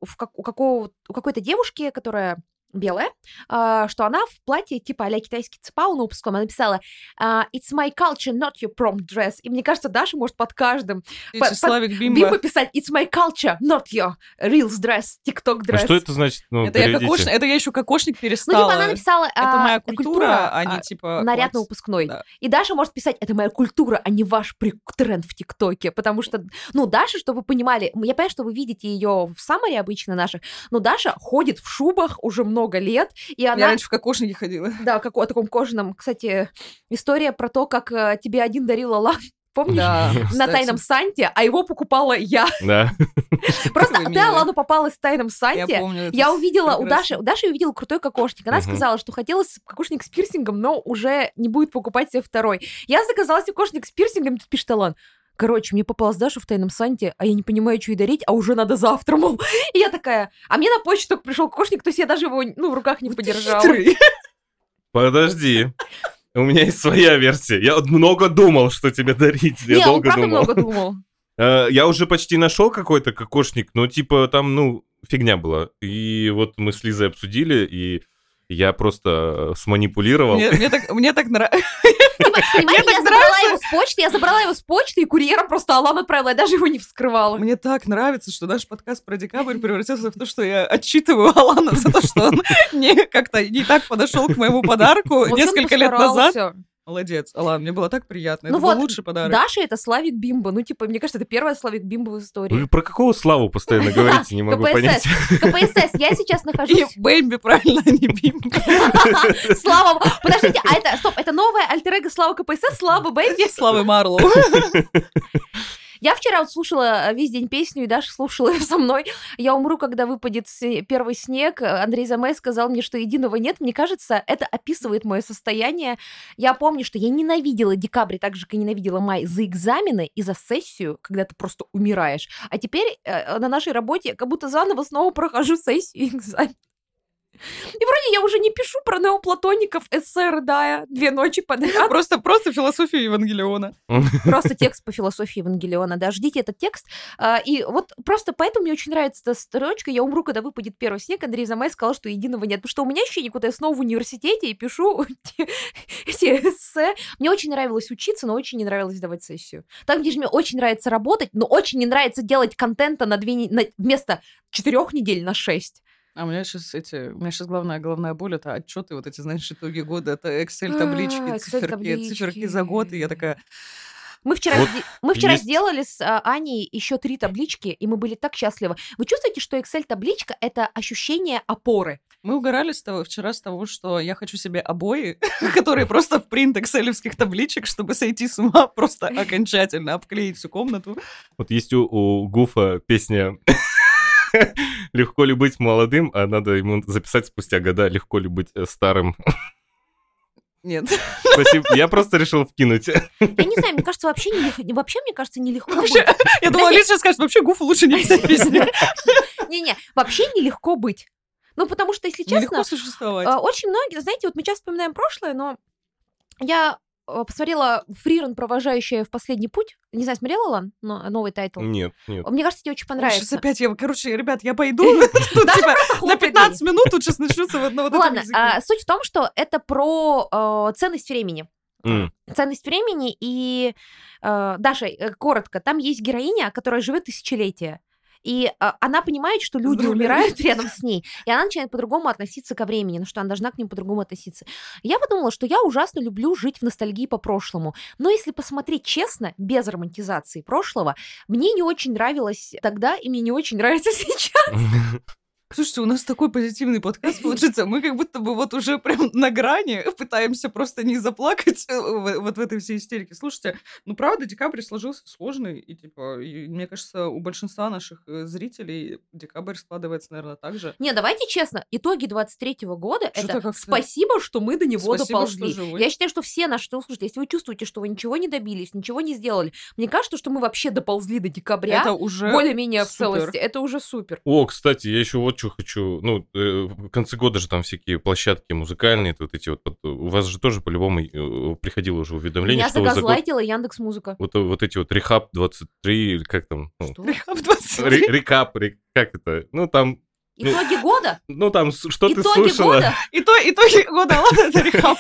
какой-то девушки, которая белая, что она в платье типа а китайский цепау на выпуском, она написала а, «It's my culture, not your prom dress». И мне кажется, Даша может под каждым по- Вячеславик Бимба. Бимба писать «It's my culture, not your reels dress, TikTok dress». А что это значит? Ну, Это я кокошник, это я еще кокошник Ну, перестала. типа, она написала... Это а, моя культура, а не а, типа... наряд на выпускной. Да. И Даша может писать, это моя культура, а не ваш тренд в ТикТоке. Потому что, ну, Даша, чтобы вы понимали, я понимаю, что вы видите ее в саммаре обычно наших, но Даша ходит в шубах уже много лет, и Я она... раньше в кокошнике ходила. Да, как о таком кожаном. Кстати, история про то, как э, тебе один дарил Алан, [LAUGHS] помнишь? Да, На кстати. тайном Санте, а его покупала я. Да. [LAUGHS] Просто ты милый. Алану попалась в тайном Я Санте. помню это Я увидела у. Даши, у Даши я увидела крутой кокошник. Она Мгм. сказала, что хотела с- кокошник с пирсингом, но уже не будет покупать себе второй. Я заказала себе кокошник с пирсингом, тут пишет Алан. Короче, мне попалась Даша в тайном Санте, а я не понимаю, что ей дарить, а уже надо завтра, мол. [LAUGHS] И я такая, а мне на почту только пришел кокошник, то есть я даже его ну, в руках не Вот подержала. [LAUGHS] Подожди. У меня есть своя версия. Я вот много думал, что тебе дарить. Я не, долго думал. много думал. [LAUGHS] Э, Я уже почти нашел какой-то кокошник, но типа там, ну, фигня была. И вот мы с Лизой обсудили, и я просто э, сманипулировал. Мне мне так мне так нравится. [LAUGHS] Понимаете, я забрала его с почты, я забрала его с почты, и курьером просто Алан отправила, я даже его не вскрывала. Мне так нравится, что наш подкаст про декабрь превратился в то, что я отчитываю Алана за то, что он [LAUGHS] не как-то не так подошел к моему подарку несколько лет назад. Молодец, Алан, мне было так приятно. Ну Это был вот, лучший подарок. Даша это Slavic bimbo. Ну, типа, мне кажется, это первая Slavic bimbo в истории. Вы про какого Славу постоянно [LAUGHS] говорите, не могу понять. КПСС, я сейчас [LAUGHS] И нахожусь... Бэмби, правильно, а не Бимби. [LAUGHS] Слава... Подождите, а это... Стоп, это новая альтер Слава КПСС, Слава Бэйби? Славы Марлоу. Я вчера вот слушала весь день песню, и Даша слушала ее [LAUGHS] со мной. Я умру, когда выпадет первый снег. Андрей Замай сказал мне, что единого нет. Мне кажется, это описывает мое состояние. Я помню, что я ненавидела декабрь, так же, как и ненавидела май, за экзамены и за сессию, когда ты просто умираешь. А теперь э, на нашей работе я как будто заново снова прохожу сессию и экзамен. И вроде я уже не пишу про неоплатоников, эссе рыдая две ночи подряд. Просто, просто философия Евангелиона. Просто текст по философии Евангелиона, да, ждите этот текст. А, И вот просто поэтому мне очень нравится эта строчка «Я умру, когда выпадет первый снег». Андрей Замай сказал, что единого нет. Потому что у меня ощущение, куда я снова в университете и пишу эти- эссе. Мне очень нравилось учиться, но очень не нравилось давать сессию. Там, где же мне очень нравится работать, но очень не нравится делать контента на две на- вместо четырех недель на шесть. А у меня сейчас эти, у меня сейчас главная головная боль это отчеты, вот эти, знаешь, итоги года, это Excel таблички, А, циферки, циферки за год, и я такая, Мы вчера, Вот мы вчера есть- сделали с а, Аней еще три таблички, и мы были так счастливы. Вы чувствуете, что Excel-табличка — это ощущение опоры? мы угорали с того, вчера с того, что я хочу себе обои, [LAUGHS] которые просто в принт экселевских табличек, чтобы сойти с ума, просто [LAUGHS] окончательно обклеить всю комнату. Вот есть у, у Гуфа песня [LAUGHS] «Легко ли быть молодым», а надо ему записать спустя года «Легко ли быть э, старым». Нет. Спасибо. Я просто решил вкинуть. Я не знаю, мне кажется, вообще, не, лег- вообще мне кажется, нелегко Вообще, быть. я думала, Лиз сейчас скажет, вообще Гуфу лучше не писать песни. [LAUGHS] Не-не, вообще нелегко быть. Ну, потому что, если честно, Нелегко существовать. а, очень многие, знаете, вот мы часто вспоминаем прошлое, но я посмотрела Фрирен, провожающая в последний путь. Не знаю, смотрела, Лан, но- новый title? Нет, нет. Мне кажется, тебе очень Сейчас понравится. опять я, короче, ребят, я пойду. [LAUGHS] Типа на хлопай 15 минут тут сейчас начнется вот на вот этом Ладно, а, суть в том, что это про э, ценность времени. Ценность времени и э, Даша, э, коротко, там есть героиня, которая живет тысячелетия. И э, она понимает, что люди Поздравляю. умирают рядом с ней, и она начинает по-другому относиться ко времени, ну что она должна к ним по-другому относиться. Я подумала, что я ужасно люблю жить в ностальгии по прошлому, но если посмотреть честно, без романтизации прошлого, мне не очень нравилось тогда, и мне не очень нравится [LAUGHS] сейчас. [LAUGHS] Слушайте, у нас такой позитивный подкаст [LAUGHS] получится. Мы как будто бы вот уже прям на грани пытаемся просто не заплакать э, вот в этой всей истерике. Слушайте, ну правда, декабрь сложился сложный, и типа, и мне кажется, у большинства наших э, зрителей декабрь складывается, наверное, так же. Не, давайте честно, итоги 23 года Что-то это спасибо, что мы до него Спасибо, что доползли. живы. Я считаю, что все наши слушатели, если вы чувствуете, что вы ничего не добились, ничего не сделали, мне кажется, что мы вообще доползли до декабря Это уже более-менее в целости. Это уже супер. О, кстати, я еще вот что хочу. Ну, э, в конце года же там всякие площадки музыкальные, вот эти вот. вот, У вас же тоже по-любому э, приходило уже уведомление, Меня что вы за год... Яндекс Музыка. Вот, вот эти вот Рехаб 23, или как там? ну, Что? Рехаб 23. ре- Рекап, ре- как это? Ну, там, Итоги года? [LAUGHS] ну, там, что ты Итоги слушала? года? И то, итоги года, [LAUGHS] ладно, это рехаб.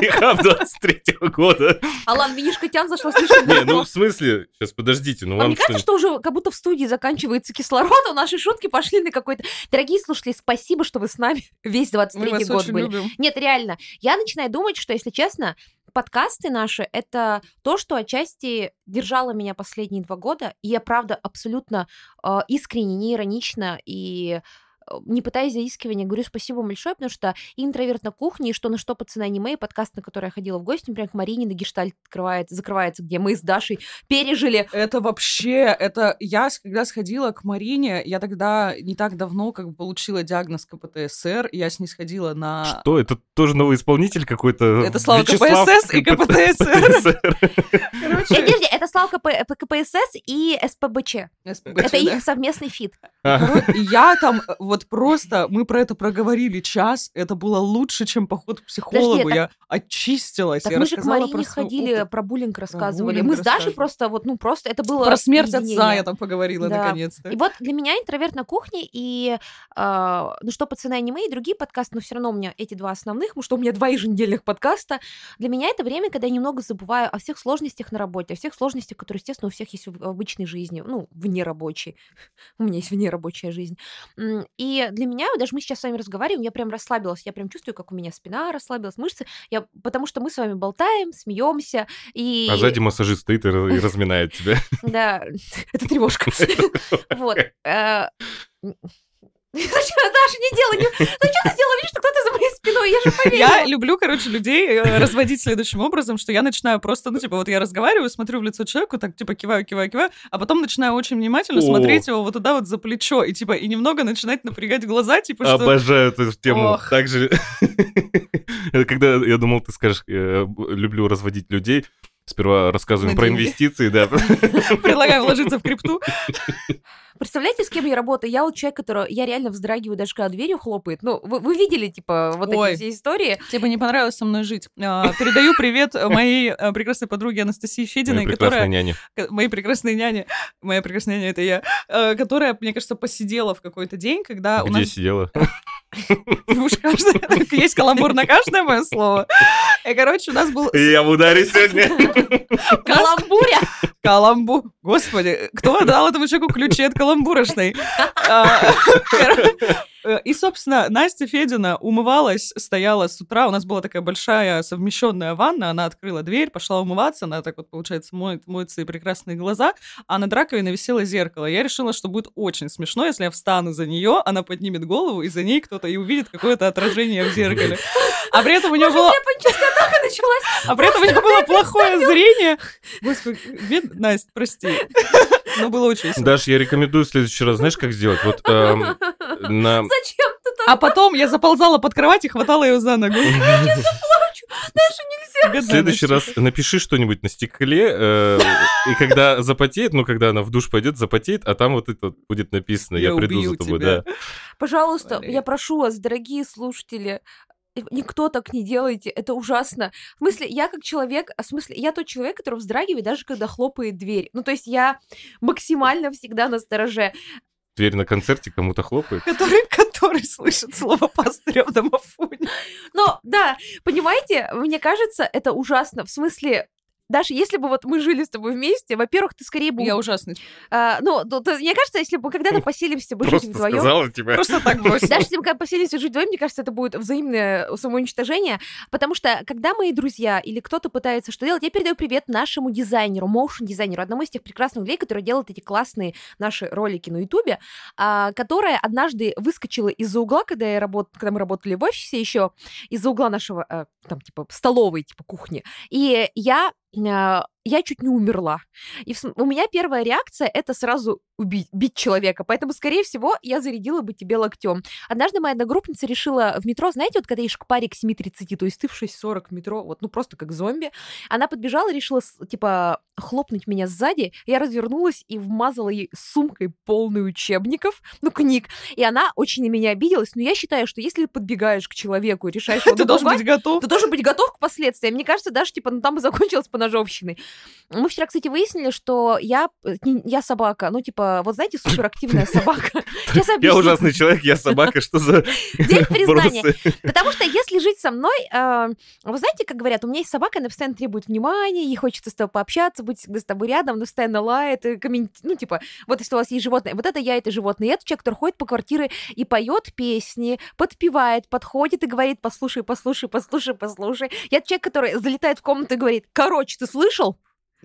Рехаб 23 года. Алан Винишкотян зашла слишком Не, ну, в смысле, сейчас, подождите, ну, Вам вам не кажется, что... уже как будто в студии заканчивается кислород, а наши шутки пошли на какой-то... Дорогие слушатели, спасибо, что вы с нами [LAUGHS] весь Мы 23 вас год очень были. любим. Нет, реально. Я начинаю думать, что, если честно, подкасты наши — это то, что отчасти держало меня последние два года. И я, правда, абсолютно э, искренне, не иронично и не пытаясь заискивания, говорю спасибо большое, потому что интроверт на кухне, и что на что пацаны аниме, и подкаст, на который я ходила в гости, например, к Марине на гештальт открывается, закрывается, где мы с Дашей пережили Это вообще, это я, когда сходила к Марине, я тогда не так давно как бы получила диагноз КПТСР, и я с ней сходила на... Что, это тоже новый исполнитель какой-то? Это Слава Вячеслав КПСС и КПТСР. [LAUGHS] Нет, подожди, это Слава КП, КПСС и СПБЧ. Это их совместный feat. Я там э, вот просто, мы про это проговорили час, это было лучше, чем поход к психологу, я очистилась, Так мы же к Марине ходили, про буллинг рассказывали. мы с Дашей просто, вот, ну, просто это было Про смерть отца я там поговорила наконец-то. И вот для меня интроверт на кухне и э, ну что пацаны аниме и другие подкасты, но все равно у меня эти два основных, потому что у меня два еженедельных подкаста. Для меня это время, когда я немного забываю о всех сложностях на работе, о всех сложностях, которые, естественно, у всех есть в обычной жизни, ну, вне рабочей. [LAUGHS] У меня есть вне рабочая жизнь. И для меня, даже мы сейчас с вами разговариваем, я прям расслабилась, я прям чувствую, как у меня спина расслабилась, мышцы, я, потому что мы с вами болтаем, смеемся, и... А сзади массажист стоит и разминает тебя. [LAUGHS] Да, [LAUGHS] это тревожка. Вот. Зачем, Даша, не делай, не- зачем ты сделала вид, что кто-то за моей спиной, я же поверила. Я люблю, короче, людей э, разводить следующим образом, что я начинаю просто, ну, типа, вот я разговариваю, смотрю в лицо человеку, так, типа, киваю, киваю, киваю, а потом начинаю очень внимательно О. смотреть его вот туда вот за плечо, и, типа, и немного начинать напрягать глаза, типа, что... Обожаю эту тему. Ох. Также, это [LAUGHS] когда я думал, ты скажешь, люблю разводить людей. Сперва рассказываем про инвестиции, да. [LAUGHS] Предлагаю вложиться в крипту. Представляете, с кем я работаю? Я вот человек, который... Я реально вздрагиваю, даже когда дверью хлопает. Ну, вы, вы видели, типа, вот Ой. эти все истории? Тебе не понравилось со мной жить. А, Передаю привет моей а, прекрасной подруге Анастасии Фединой, прекрасная которая... няня. ка- Моей прекрасной няне. Моя прекрасная няня — это я. а, Которая, мне кажется, посидела в какой-то день, когда у Где сидела? [LAUGHS] Уж каждое- [LAUGHS] Есть каламбур на каждое мое слово. И, короче, у нас был Я в ударе сегодня. Каламбуря! каламбур. Господи, кто дал этому человеку ключи от каламбурошной? [LAUGHS] А, [LAUGHS] э, И, собственно, Настя Федина умывалась, стояла с утра. У нас была такая большая совмещенная ванна. Она открыла дверь, пошла умываться. Она так вот, получается, моет, моет свои прекрасные глаза. А над раковиной висело зеркало. Я решила, что будет очень смешно, если я встану за нее, она поднимет голову, и за ней кто-то и увидит какое-то отражение в зеркале. А при этом у нее было... А при этом у нее было плохое зрение. Господи, бед... Настя, прости. Но было очень весело. Даш, я рекомендую в следующий раз, знаешь, как сделать? Вот эм, на... [LAUGHS] Зачем ты так? А потом я заползала под кровать и хватала ее за ногу. [LAUGHS] Даша, нельзя. В следующий раз напиши что-нибудь на стекле, э, и когда запотеет, ну, когда она в душ пойдет, запотеет, а там вот это будет написано, я, Я приду убью за тобой, да. Пожалуйста, я прошу вас, дорогие слушатели, э, никто так не делайте, это ужасно. В смысле, я как человек, а в смысле, я тот человек, который вздрагивает даже когда хлопает дверь. Ну, то есть я максимально всегда на стороже. Дверь на концерте кому-то хлопает. Который, который слышит слово пастыря в домофоне. Но, да, понимаете, мне кажется, это ужасно. В смысле, Даша, если бы вот мы жили с тобой вместе, во-первых, ты скорее бы... Я ужасный. а, ну, то- то- мне кажется, если бы когда-то поселимся бы жить Просто вдвоем, сказала, типа... Просто так бросила. Даже если мы когда поселимся жить вдвоем, мне кажется, это будет взаимное самоуничтожение, потому что когда мои друзья или кто-то пытается что делать, я передаю привет нашему дизайнеру, моушн-дизайнеру, одному из тех прекрасных людей, которые делают эти классные наши ролики на Ютубе, а, которая однажды выскочила из-за угла, когда, я работ... когда мы работали в офисе еще, из-за угла нашего, э, там, типа, столовой, типа, кухни. И я э, я чуть не умерла. И в у меня первая реакция это сразу убить, бить человека. Поэтому, скорее всего, я зарядила бы тебе локтем. Однажды моя одногруппница решила в метро, знаете, вот когда едешь к паре к 7.30, то есть ты в 6.40 в метро, вот, ну, просто как зомби, она подбежала, решила, типа, хлопнуть меня сзади, я развернулась и вмазала ей сумкой полной учебников, ну, книг, и она очень на меня обиделась, но я считаю, что если ты подбегаешь к человеку и решаешь [LAUGHS] Ты должен быть готов. ты должен быть готов к последствиям. Мне кажется, даже, типа, ну, там бы закончилось поножовщиной. Мы вчера, кстати, выяснили, что я, э, я собака, ну, типа, вот знаете, суперактивная [LAUGHS] собака. [LAUGHS] Я ужасный человек, я собака, что за [LAUGHS] День признания. Потому что если жить со мной, э, вы знаете, как говорят, у меня есть собака, она постоянно требует внимания, ей хочется с тобой пообщаться, быть всегда с тобой рядом, она постоянно лает, и коммен- ну, типа, вот если у вас есть животное, вот это я, это животное. И это человек, который ходит по квартире и поет песни, подпевает, подходит и говорит, послушай, послушай, послушай, послушай. Я человек, который залетает в комнату и говорит, короче, ты слышал?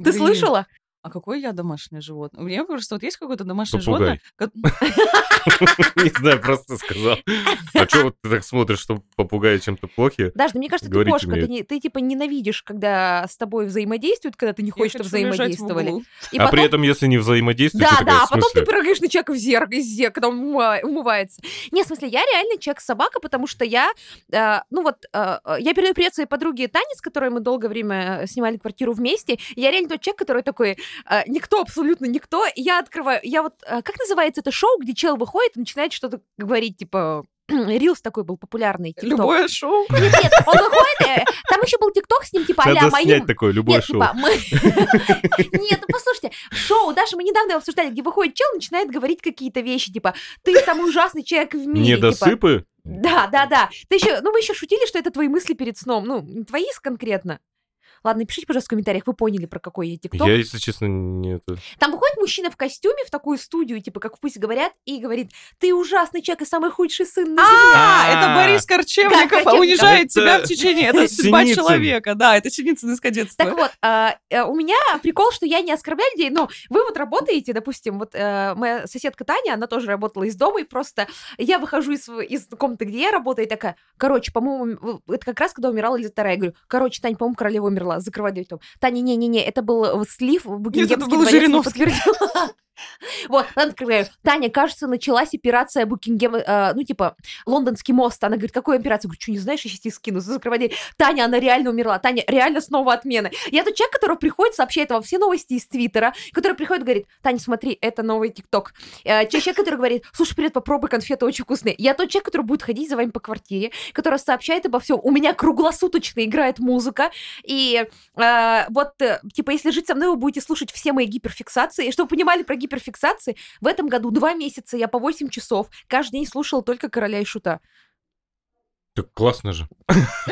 Ты слышала? А какое я домашнее животное? У меня просто вот есть какое-то домашнее Попугай. животное? [LAUGHS] Не знаю, просто сказал. А что вот ты так смотришь, что попугаи чем-то плохи? Даже, мне кажется, ты кошка, ты, типа ненавидишь, когда с тобой взаимодействуют, когда ты не хочешь, чтобы взаимодействовали. А при этом, если не взаимодействуют, Да, да, а потом ты прыгаешь на человека в зеркало, из зеркала, когда он умыва- умывается. Не, в смысле, я реально человек-собака, потому что я, э, ну вот, э, э, я передаю привет своей подруге Тане, с которой мы долгое время снимали квартиру вместе. Я реально тот человек, который такой, никто, абсолютно никто. И я открываю, я вот, э, как называется это шоу, где чел выходит и начинает что-то говорить, типа, [CLEARS THROAT] Рилс такой был популярный. TikTok. Любое шоу. Нет, нет, он выходит, э, там еще был ТикТок с ним, типа, а-ля моим... снять такое, любое Нет, шоу. типа, мы... [LAUGHS] Нет, ну послушайте, шоу, Даша, мы недавно обсуждали, где выходит чел, начинает говорить какие-то вещи, типа, ты самый ужасный человек в мире. типа. Недосыпы? Да, да, да. Ты еще, ну, мы еще шутили, что это твои мысли перед сном. Ну, не твои конкретно. Ладно, напишите, пожалуйста, в комментариях, вы поняли, про какой я ТикТок. Я, если честно, не это... Там выходит мужчина в костюме в такую студию, типа, как пусть говорят, и говорит, ты ужасный человек и самый худший сын на земле. А, А. это Борис Корчевников унижает тебя в течение... Это судьба человека. Да, это Синицын из кадетства. Так вот, а, э, у меня прикол, что я не оскорбляю людей, но вы вот работаете, допустим, вот э, моя соседка Таня, она тоже работала из дома, и просто я выхожу из, из комнаты, где я работаю, и такая, короче, по-моему, это как раз когда умирала Елизавета II, я говорю, короче, Тань, по-моему, королева умерла. Умерла, закрывать дверь. Таня, не-не-не, это был э, слив, это Букингемский был Жириновский. [LAUGHS] Вот, такая, Таня, кажется, началась операция Букингем, э, ну, типа, лондонский мост. Она говорит, какую операцию? Я говорю, что, не знаешь, я сейчас тебе скину, закрывай дверь. Таня, она реально умерла. Таня, реально снова отмена. Я тот человек, который приходит, сообщает вам все новости из Твиттера, который приходит и говорит, Таня, смотри, это новый ТикТок. Э, человек, который говорит, слушай, привет, попробуй конфеты, очень вкусные. Я тот человек, который будет ходить за вами по квартире, который сообщает обо всем. У меня круглосуточно играет музыка, и э, вот, типа, если жить со мной, вы будете слушать все мои гиперфиксации. И чтобы вы понимали про гиперфиксации, в этом году два месяца я по 8 часов каждый день слушала только «Короля и Шута». Так классно же.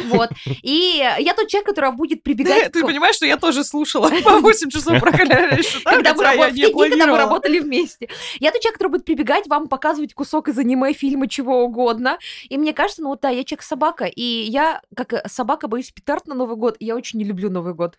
Вот. И я тот человек, который будет прибегать... Ты понимаешь, что я тоже слушала [LAUGHS] по 8 часов про Коля и Шута, когда мы, когда работали вместе. Я тот человек, который будет прибегать вам, показывать кусок из аниме, фильма, чего угодно. И мне кажется, ну вот да, я человек-собака. И я, как собака, боюсь петард на Новый год. И я очень не люблю Новый год.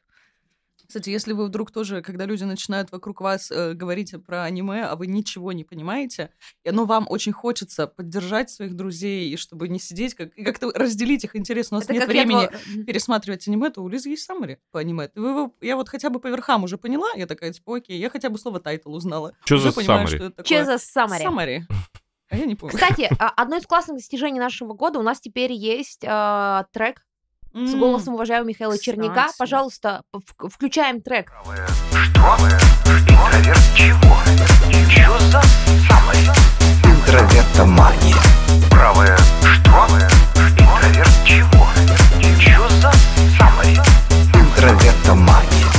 Кстати, если вы вдруг тоже, когда люди начинают вокруг вас э, говорить про аниме, а вы ничего не понимаете, и оно вам очень хочется поддержать своих друзей, и чтобы не сидеть, как, и как-то разделить их интерес. У нас Это нет я времени говорю- пересматривать аниме, то у Лизы есть summary по аниме. Вы его- я вот хотя бы по верхам уже поняла, я такая, типа, окей, я хотя бы слово title узнала. Что за summary? что за summary? Summary. А я не помню. Кстати, а, одно из классных достижений нашего года у нас теперь есть а, трек с М. голосом уважаемого Михаила Черняка. кстати. Пожалуйста, в- включаем трек. Интроверт чего? Чё за самый? Интровертомания. Правая что? Интроверт чего? Чё за самый? Интровертомания.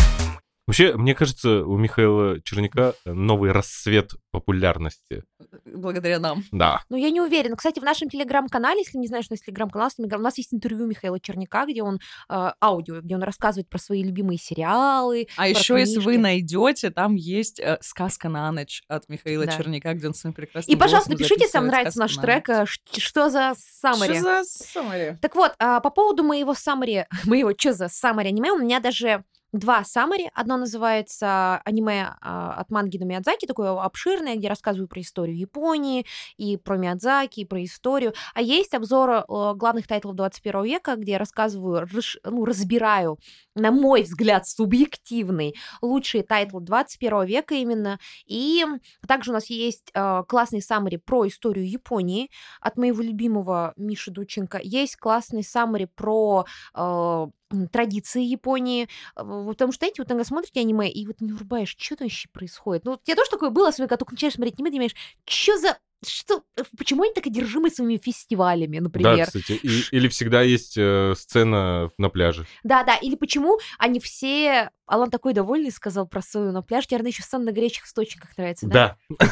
Вообще, мне кажется, у Михаила Черняка новый рассвет популярности. Благодаря нам. Да. Ну, я не уверена. Кстати, в нашем телеграм-канале, если не знаешь, что у нас телеграм-канал, у нас есть интервью Михаила Черняка, где он э, аудио, где он рассказывает про свои любимые сериалы. А еще, если вы книжки. найдете, там есть э, сказка на ночь от Михаила Да. Черняка, где он своим прекрасным И, пожалуйста, напишите, если вам нравится наш на трек, э, что за саммари. Что за саммари? Так вот, а, по поводу моего саммари, [LAUGHS] моего что за саммари аниме, у меня даже два саммари. Одно называется аниме а, от манги до Миядзаки, такое обширное, где рассказываю про историю Японии, и про Миядзаки, и про историю. А есть обзор э, главных тайтлов 21 века, где я рассказываю, ну, разбираю, на мой взгляд, субъективный, лучшие тайтлы 21 века именно. И также у нас есть э, классный summary про историю Японии от моего любимого Миши Дученко. Есть классный summary про м, традиции Японии. Вот Потому что, знаете, вот иногда смотрите аниме, и вот не врубаешь, что там вообще происходит. Ну, вот у тебя тоже такое было, особенно когда только начинаешь смотреть аниме, ты думаешь, что за... Что, э, почему они так одержимы своими фестивалями, Да, например? кстати. И- или всегда есть э, сцена на пляже. Да, да, или почему они все... Алан такой довольный сказал про свою на пляж, тебе, наверное, еще сцена на горячих источниках нравится, да? Да,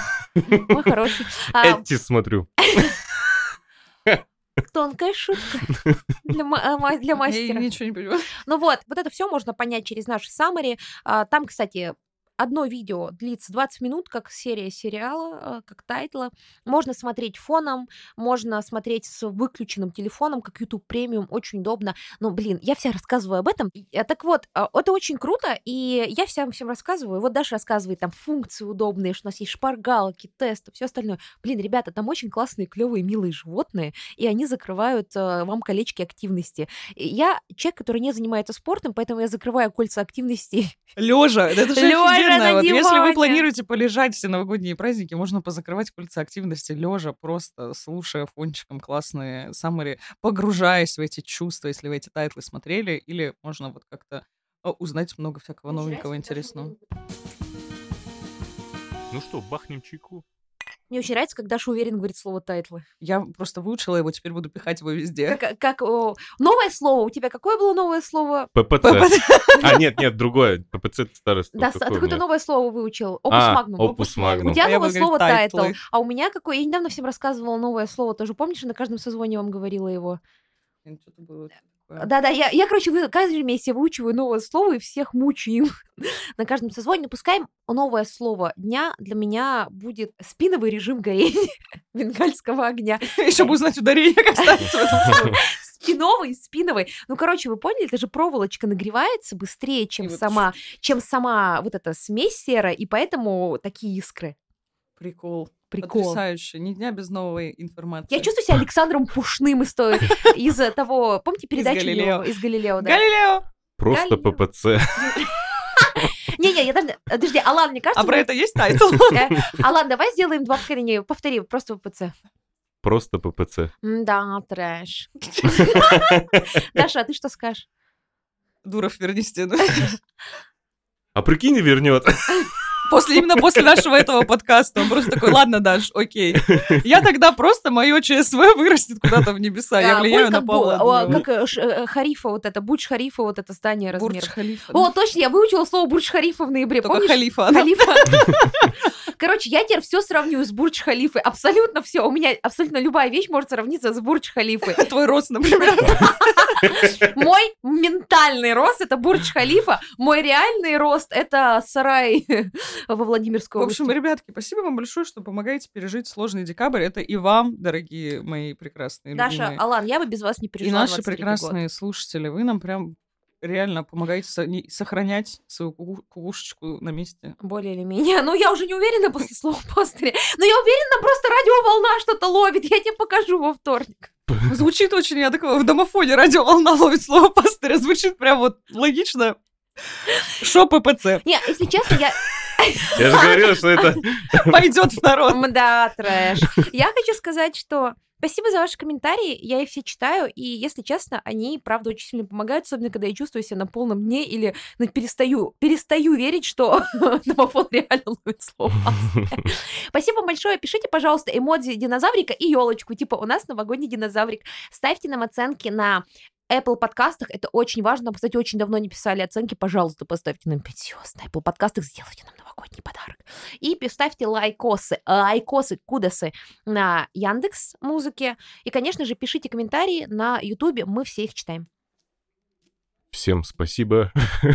Мой хороший. [LAUGHS] А, эти смотрю. [LAUGHS] тонкая шутка для, а, ма- для Я мастера. ничего не понимаю. Ну вот, вот это все можно понять через наши саммари. Там, кстати, одно видео длится 20 минут, как серия сериала, а, как тайтла. Можно смотреть фоном, можно смотреть с выключенным телефоном, как YouTube премиум, очень удобно. Но, блин, я вся рассказываю об этом. А, Так вот, а, это очень круто, и я всем всем рассказываю. Вот Даша рассказывает там функции удобные, что у нас есть шпаргалки, тесты, все остальное. Блин, ребята, там очень классные, клевые, милые животные, и они закрывают вам колечки активности. Я человек, который не занимается спортом, поэтому я закрываю кольца активности. Лежа, это же Лёжа офигенно. на Вот если вы планируете полежать все новогодние праздники, можно позакрывать кольца активности лежа, просто слушая фончиком классные summary, погружаясь в эти чувства, если вы эти тайтлы смотрели, или можно вот как-то э, узнать много всякого новенького интересного. Ну что, бахнем чайку? Мне очень нравится, когда Даша уверенно говорит слово тайтлы. Я просто выучила его, теперь буду пихать его везде. Как, как, о, новое слово. У тебя какое было новое слово? ППЦ. [LAUGHS] А, нет, нет, другое. ППЦ это старое слово. Да, Какое у какое-то новое слово выучил. Опус А, магнум. опус магнум. У тебя А новое слово title. А у меня какое? Я недавно всем рассказывала новое слово. Тоже помнишь, я на каждом созвоне вам говорила его? Такое. Да-да, я, я, короче, вы, каждый месяц выучиваю новое слово и всех мучаю [LAUGHS] на каждом созвоне. Ну, Пускай новое слово дня для меня будет спиновый режим горения [LAUGHS] бенгальского огня. [LAUGHS] Еще бы узнать ударение, как ставится. Спиновый, спиновый. Ну, короче, вы поняли, это же проволочка нагревается быстрее, чем И вот сама, чем сама вот эта смесь сера, и поэтому такие искры. Прикол. Прикол. Потрясающе. Ни дня без новой информации. Я чувствую себя Александром Пушным из, той- из того, помните передачу Галилео. его из Галилео, да? Галилео! Просто Галина. ППЦ. [LAUGHS] Не-не, я даже... Подожди, Алан, мне кажется... А про это есть title? [LAUGHS] Э, Алан, давай сделаем два повторения. Повтори, просто ППЦ. Просто ППЦ. Да, трэш. [LAUGHS] Даша, а ты что скажешь? Дуров, верни стену. А прикинь, вернет. После, именно после нашего этого подкаста он просто такой, ладно, Даш, окей. Я тогда просто мое ЧСВ вырастет куда-то в небеса. Я влияю на Павла. Как э, э, Харифа, вот это, Бурдж Харифа, вот это здание Бурдж размером. Халифа. О, точно, я выучила слово Бурдж Халифа в ноябре. Только халифа. Халифа. [LAUGHS] Короче, я теперь все сравню с Бурдж Халифой. Абсолютно все. У меня абсолютно любая вещь может сравниться с Бурдж Халифой. [LAUGHS] Твой рост, например. [LAUGHS] Мой ментальный рост это Бурдж Халифа. Мой реальный рост это сарай [LAUGHS] во Владимирской В области. общем, ребятки, спасибо вам большое, что помогаете пережить сложный декабрь. Это и вам, дорогие мои прекрасные Даша. Алан, я бы без вас не И пережила наши 23 год. прекрасные слушатели. Вы нам прям реально помогаете со- не- сохранять свою ку- кукушечку на месте. Более или менее. Ну, я уже не уверена после слова пастыря. Но я уверена, просто радиоволна что-то ловит. Я тебе покажу во вторник. [LAUGHS] Звучит очень, я такого в домофоне радиоволна ловит слово пастыря. Звучит прям вот логично. Шо ППЦ? Не, если честно, я... Я же говорил, что это... [LAUGHS] [LAUGHS] Пойдет в народ. Да, трэш. Я хочу сказать, что спасибо за ваши комментарии, я их все читаю, и, если честно, они, правда, очень сильно помогают, особенно когда я чувствую себя на полном дне или ну, перестаю, перестаю верить, что [LAUGHS] домофон реально ловит слово. [LAUGHS] Спасибо большое. Пишите, пожалуйста, эмодзи динозаврика и елочку. Типа, у нас новогодний динозаврик. Ставьте нам оценки на Apple подкастах. Это очень важно. Нам, Кстати, очень давно не писали оценки. Пожалуйста, поставьте нам 5 звезд на Apple подкастах. Сделайте нам новогодний подарок. И ставьте лайкосы, лайкосы, кудосы на Яндекс Музыке. И, конечно же, пишите комментарии на Ютубе. Мы все их читаем. Всем спасибо. [LAUGHS]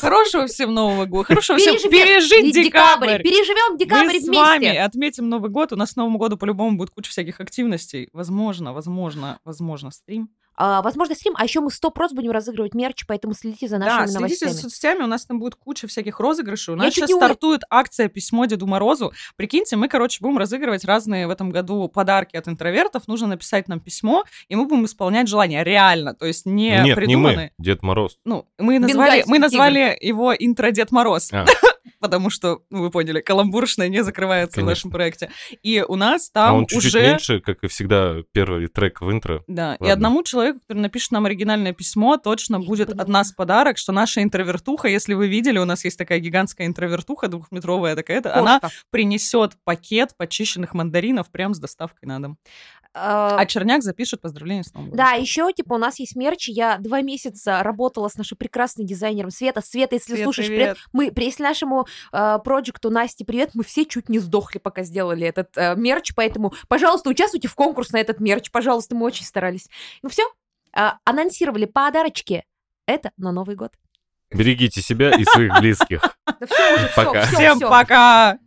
Хорошего всем Нового года. Хорошего всем Переживем пережить декабрь. Переживем декабрь Мы с вместе. вами отметим Новый год. У нас к Новому году по-любому будет куча всяких активностей. Возможно, возможно, возможно, стрим. А, возможно, стрим, а еще мы 100% будем разыгрывать мерч, поэтому следите за Да, нашими следите новостями. за соцсетями, у нас там будет куча всяких розыгрышей. У Я нас чуть сейчас не у- стартует акция «Письмо Деду Морозу». Прикиньте, мы, короче, будем разыгрывать разные в этом году подарки от интровертов. Нужно написать нам письмо, и мы будем исполнять желания. Реально, то есть не Нет, не придуманные. мы, Дед Мороз. Ну, мы назвали, Бенгальский мы назвали его интро Дед Мороз. А. [LAUGHS] Потому что, ну, вы поняли, каламбуршное не закрывается в Конечно. нашем проекте. И у нас А там он чуть-чуть уже... меньше, как и всегда, первый трек в интро. Да, и Ладно. одному человеку, который напишет нам оригинальное письмо, точно Я будет от нас подарок, что наша интровертуха, если вы видели, у нас есть такая гигантская интровертуха, двухметровая такая-то, она Кошка. принесет пакет почищенных мандаринов прям с доставкой на дом. А, А Черняк запишет поздравления с Новым годом. Да, еще, типа, у нас есть мерч. Я два месяца работала с нашей прекрасной дизайнером Света. Света, если Свет, слушаешь, привет. Мы, при- если нашему э, проекту Насте привет, мы все чуть не сдохли, пока сделали этот э, мерч, поэтому, пожалуйста, участвуйте в конкурс на этот мерч, пожалуйста, мы очень старались. Ну все, анонсировали подарочки. Это на Новый год. Берегите себя и своих близких. Да все уже, Пока. все, Всем пока!